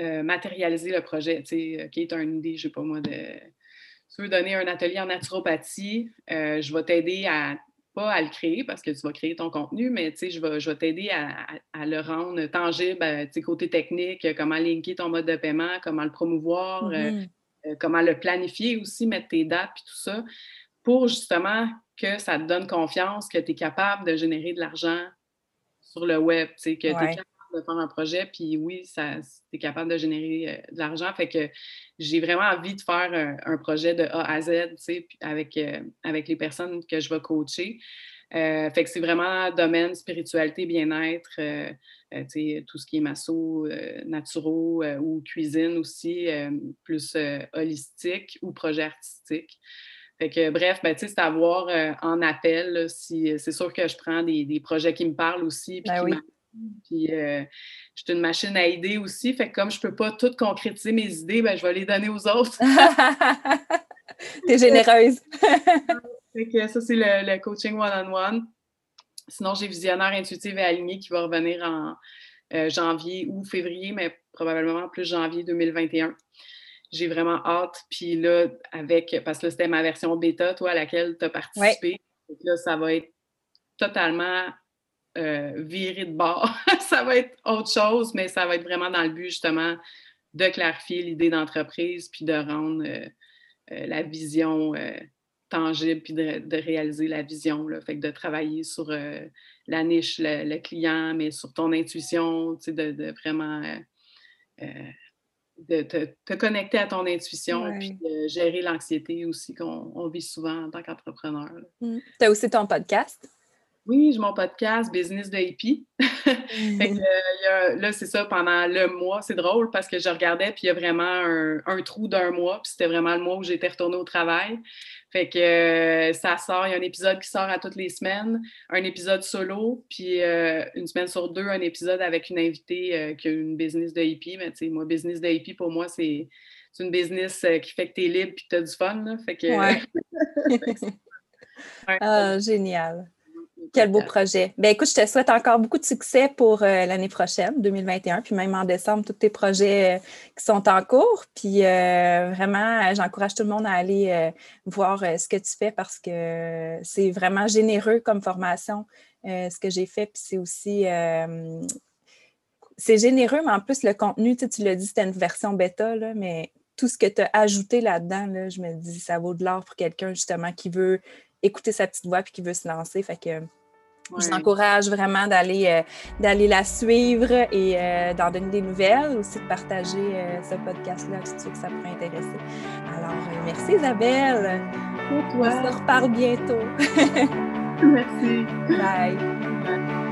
[SPEAKER 2] euh, matérialiser le projet. Tu sais, OK, tu as une idée, je sais pas moi, de. Tu veux donner un atelier en naturopathie, euh, je vais t'aider à pas à le créer parce que tu vas créer ton contenu, mais je vais, je vais t'aider à, le rendre tangible, euh, côté technique, comment linker ton mode de paiement, comment le promouvoir, mm-hmm. Euh, comment le planifier aussi, mettre tes dates et tout ça, pour justement que ça te donne confiance que tu es capable de générer de l'argent sur le web, que tu es capable de faire un projet, puis oui, tu es capable de générer euh, de l'argent. Fait que j'ai vraiment envie de faire un, projet de A à Z, avec, euh, avec les personnes que je vais coacher. fait que c'est vraiment domaine spiritualité, bien-être, euh, tout ce qui est masso, euh, naturaux euh, ou cuisine aussi, plus holistique ou projet artistique. Fait que, bref, ben, c'est à voir en appel. si, c'est sûr que je prends des, projets qui me parlent aussi. Puis, ben puis je suis une machine à idées aussi. Fait que comme je ne peux pas tout concrétiser mes idées, ben, je vais les donner aux autres.
[SPEAKER 1] T'es généreuse.
[SPEAKER 2] fait que ça, c'est le, coaching one-on-one. -on -one. Sinon, j'ai Visionnaire intuitive et aligné qui va revenir en euh, janvier ou février, mais probablement plus janvier 2021. J'ai vraiment hâte. Puis là, avec, parce que là, c'était ma version bêta, toi, à laquelle tu as participé. Là, ça va être totalement euh, viré de bord. ça va être autre chose, mais ça va être vraiment dans le but, justement, de clarifier l'idée d'entreprise puis de rendre euh, la vision tangible puis de, réaliser la vision. Là. Fait que de travailler sur euh, la niche, le, client, mais sur ton intuition, de, de vraiment euh, euh, de te, connecter à ton intuition puis de gérer l'anxiété aussi qu'on vit souvent en tant qu'entrepreneur.
[SPEAKER 1] Mmh. Tu as aussi ton podcast?
[SPEAKER 2] Oui, j'ai mon podcast Business de hippie. Euh, là, c'est ça, pendant le mois, c'est drôle parce que je regardais, puis il y a vraiment un, trou d'un mois, puis c'était vraiment le mois où j'étais retournée au travail. Fait que euh, ça sort, il y a un épisode qui sort à toutes les semaines, un épisode solo, puis euh, une semaine sur deux, un épisode avec une invitée qui a une business de hippie. Mais tu sais, moi, business de hippie, pour moi, c'est une business qui fait que tu es libre puis que tu as du fun. Fait que...
[SPEAKER 1] ah, génial. Quel beau projet. Ben écoute, je te souhaite encore beaucoup de succès pour euh, l'année prochaine, 2021, puis même en décembre, tous tes projets euh, qui sont en cours. Puis euh, vraiment, j'encourage tout le monde à aller voir ce que tu fais parce que c'est vraiment généreux comme formation, ce que j'ai fait. Puis c'est aussi c'est généreux, mais en plus, le contenu, tu, l'as dit, c'était une version bêta, là, mais tout ce que tu as ajouté là-dedans, là, je me dis, ça vaut de l'or pour quelqu'un justement qui veut écouter sa petite voix puis qui veut se lancer. Fait que je t'encourage vraiment d'aller euh, d'aller la suivre et euh, d'en donner des nouvelles, aussi de partager euh, ce podcast-là si tu sais que ça pourrait intéresser. Alors, merci Isabelle.
[SPEAKER 2] Pour toi.
[SPEAKER 1] On se reparle bientôt.
[SPEAKER 2] merci.
[SPEAKER 1] Bye.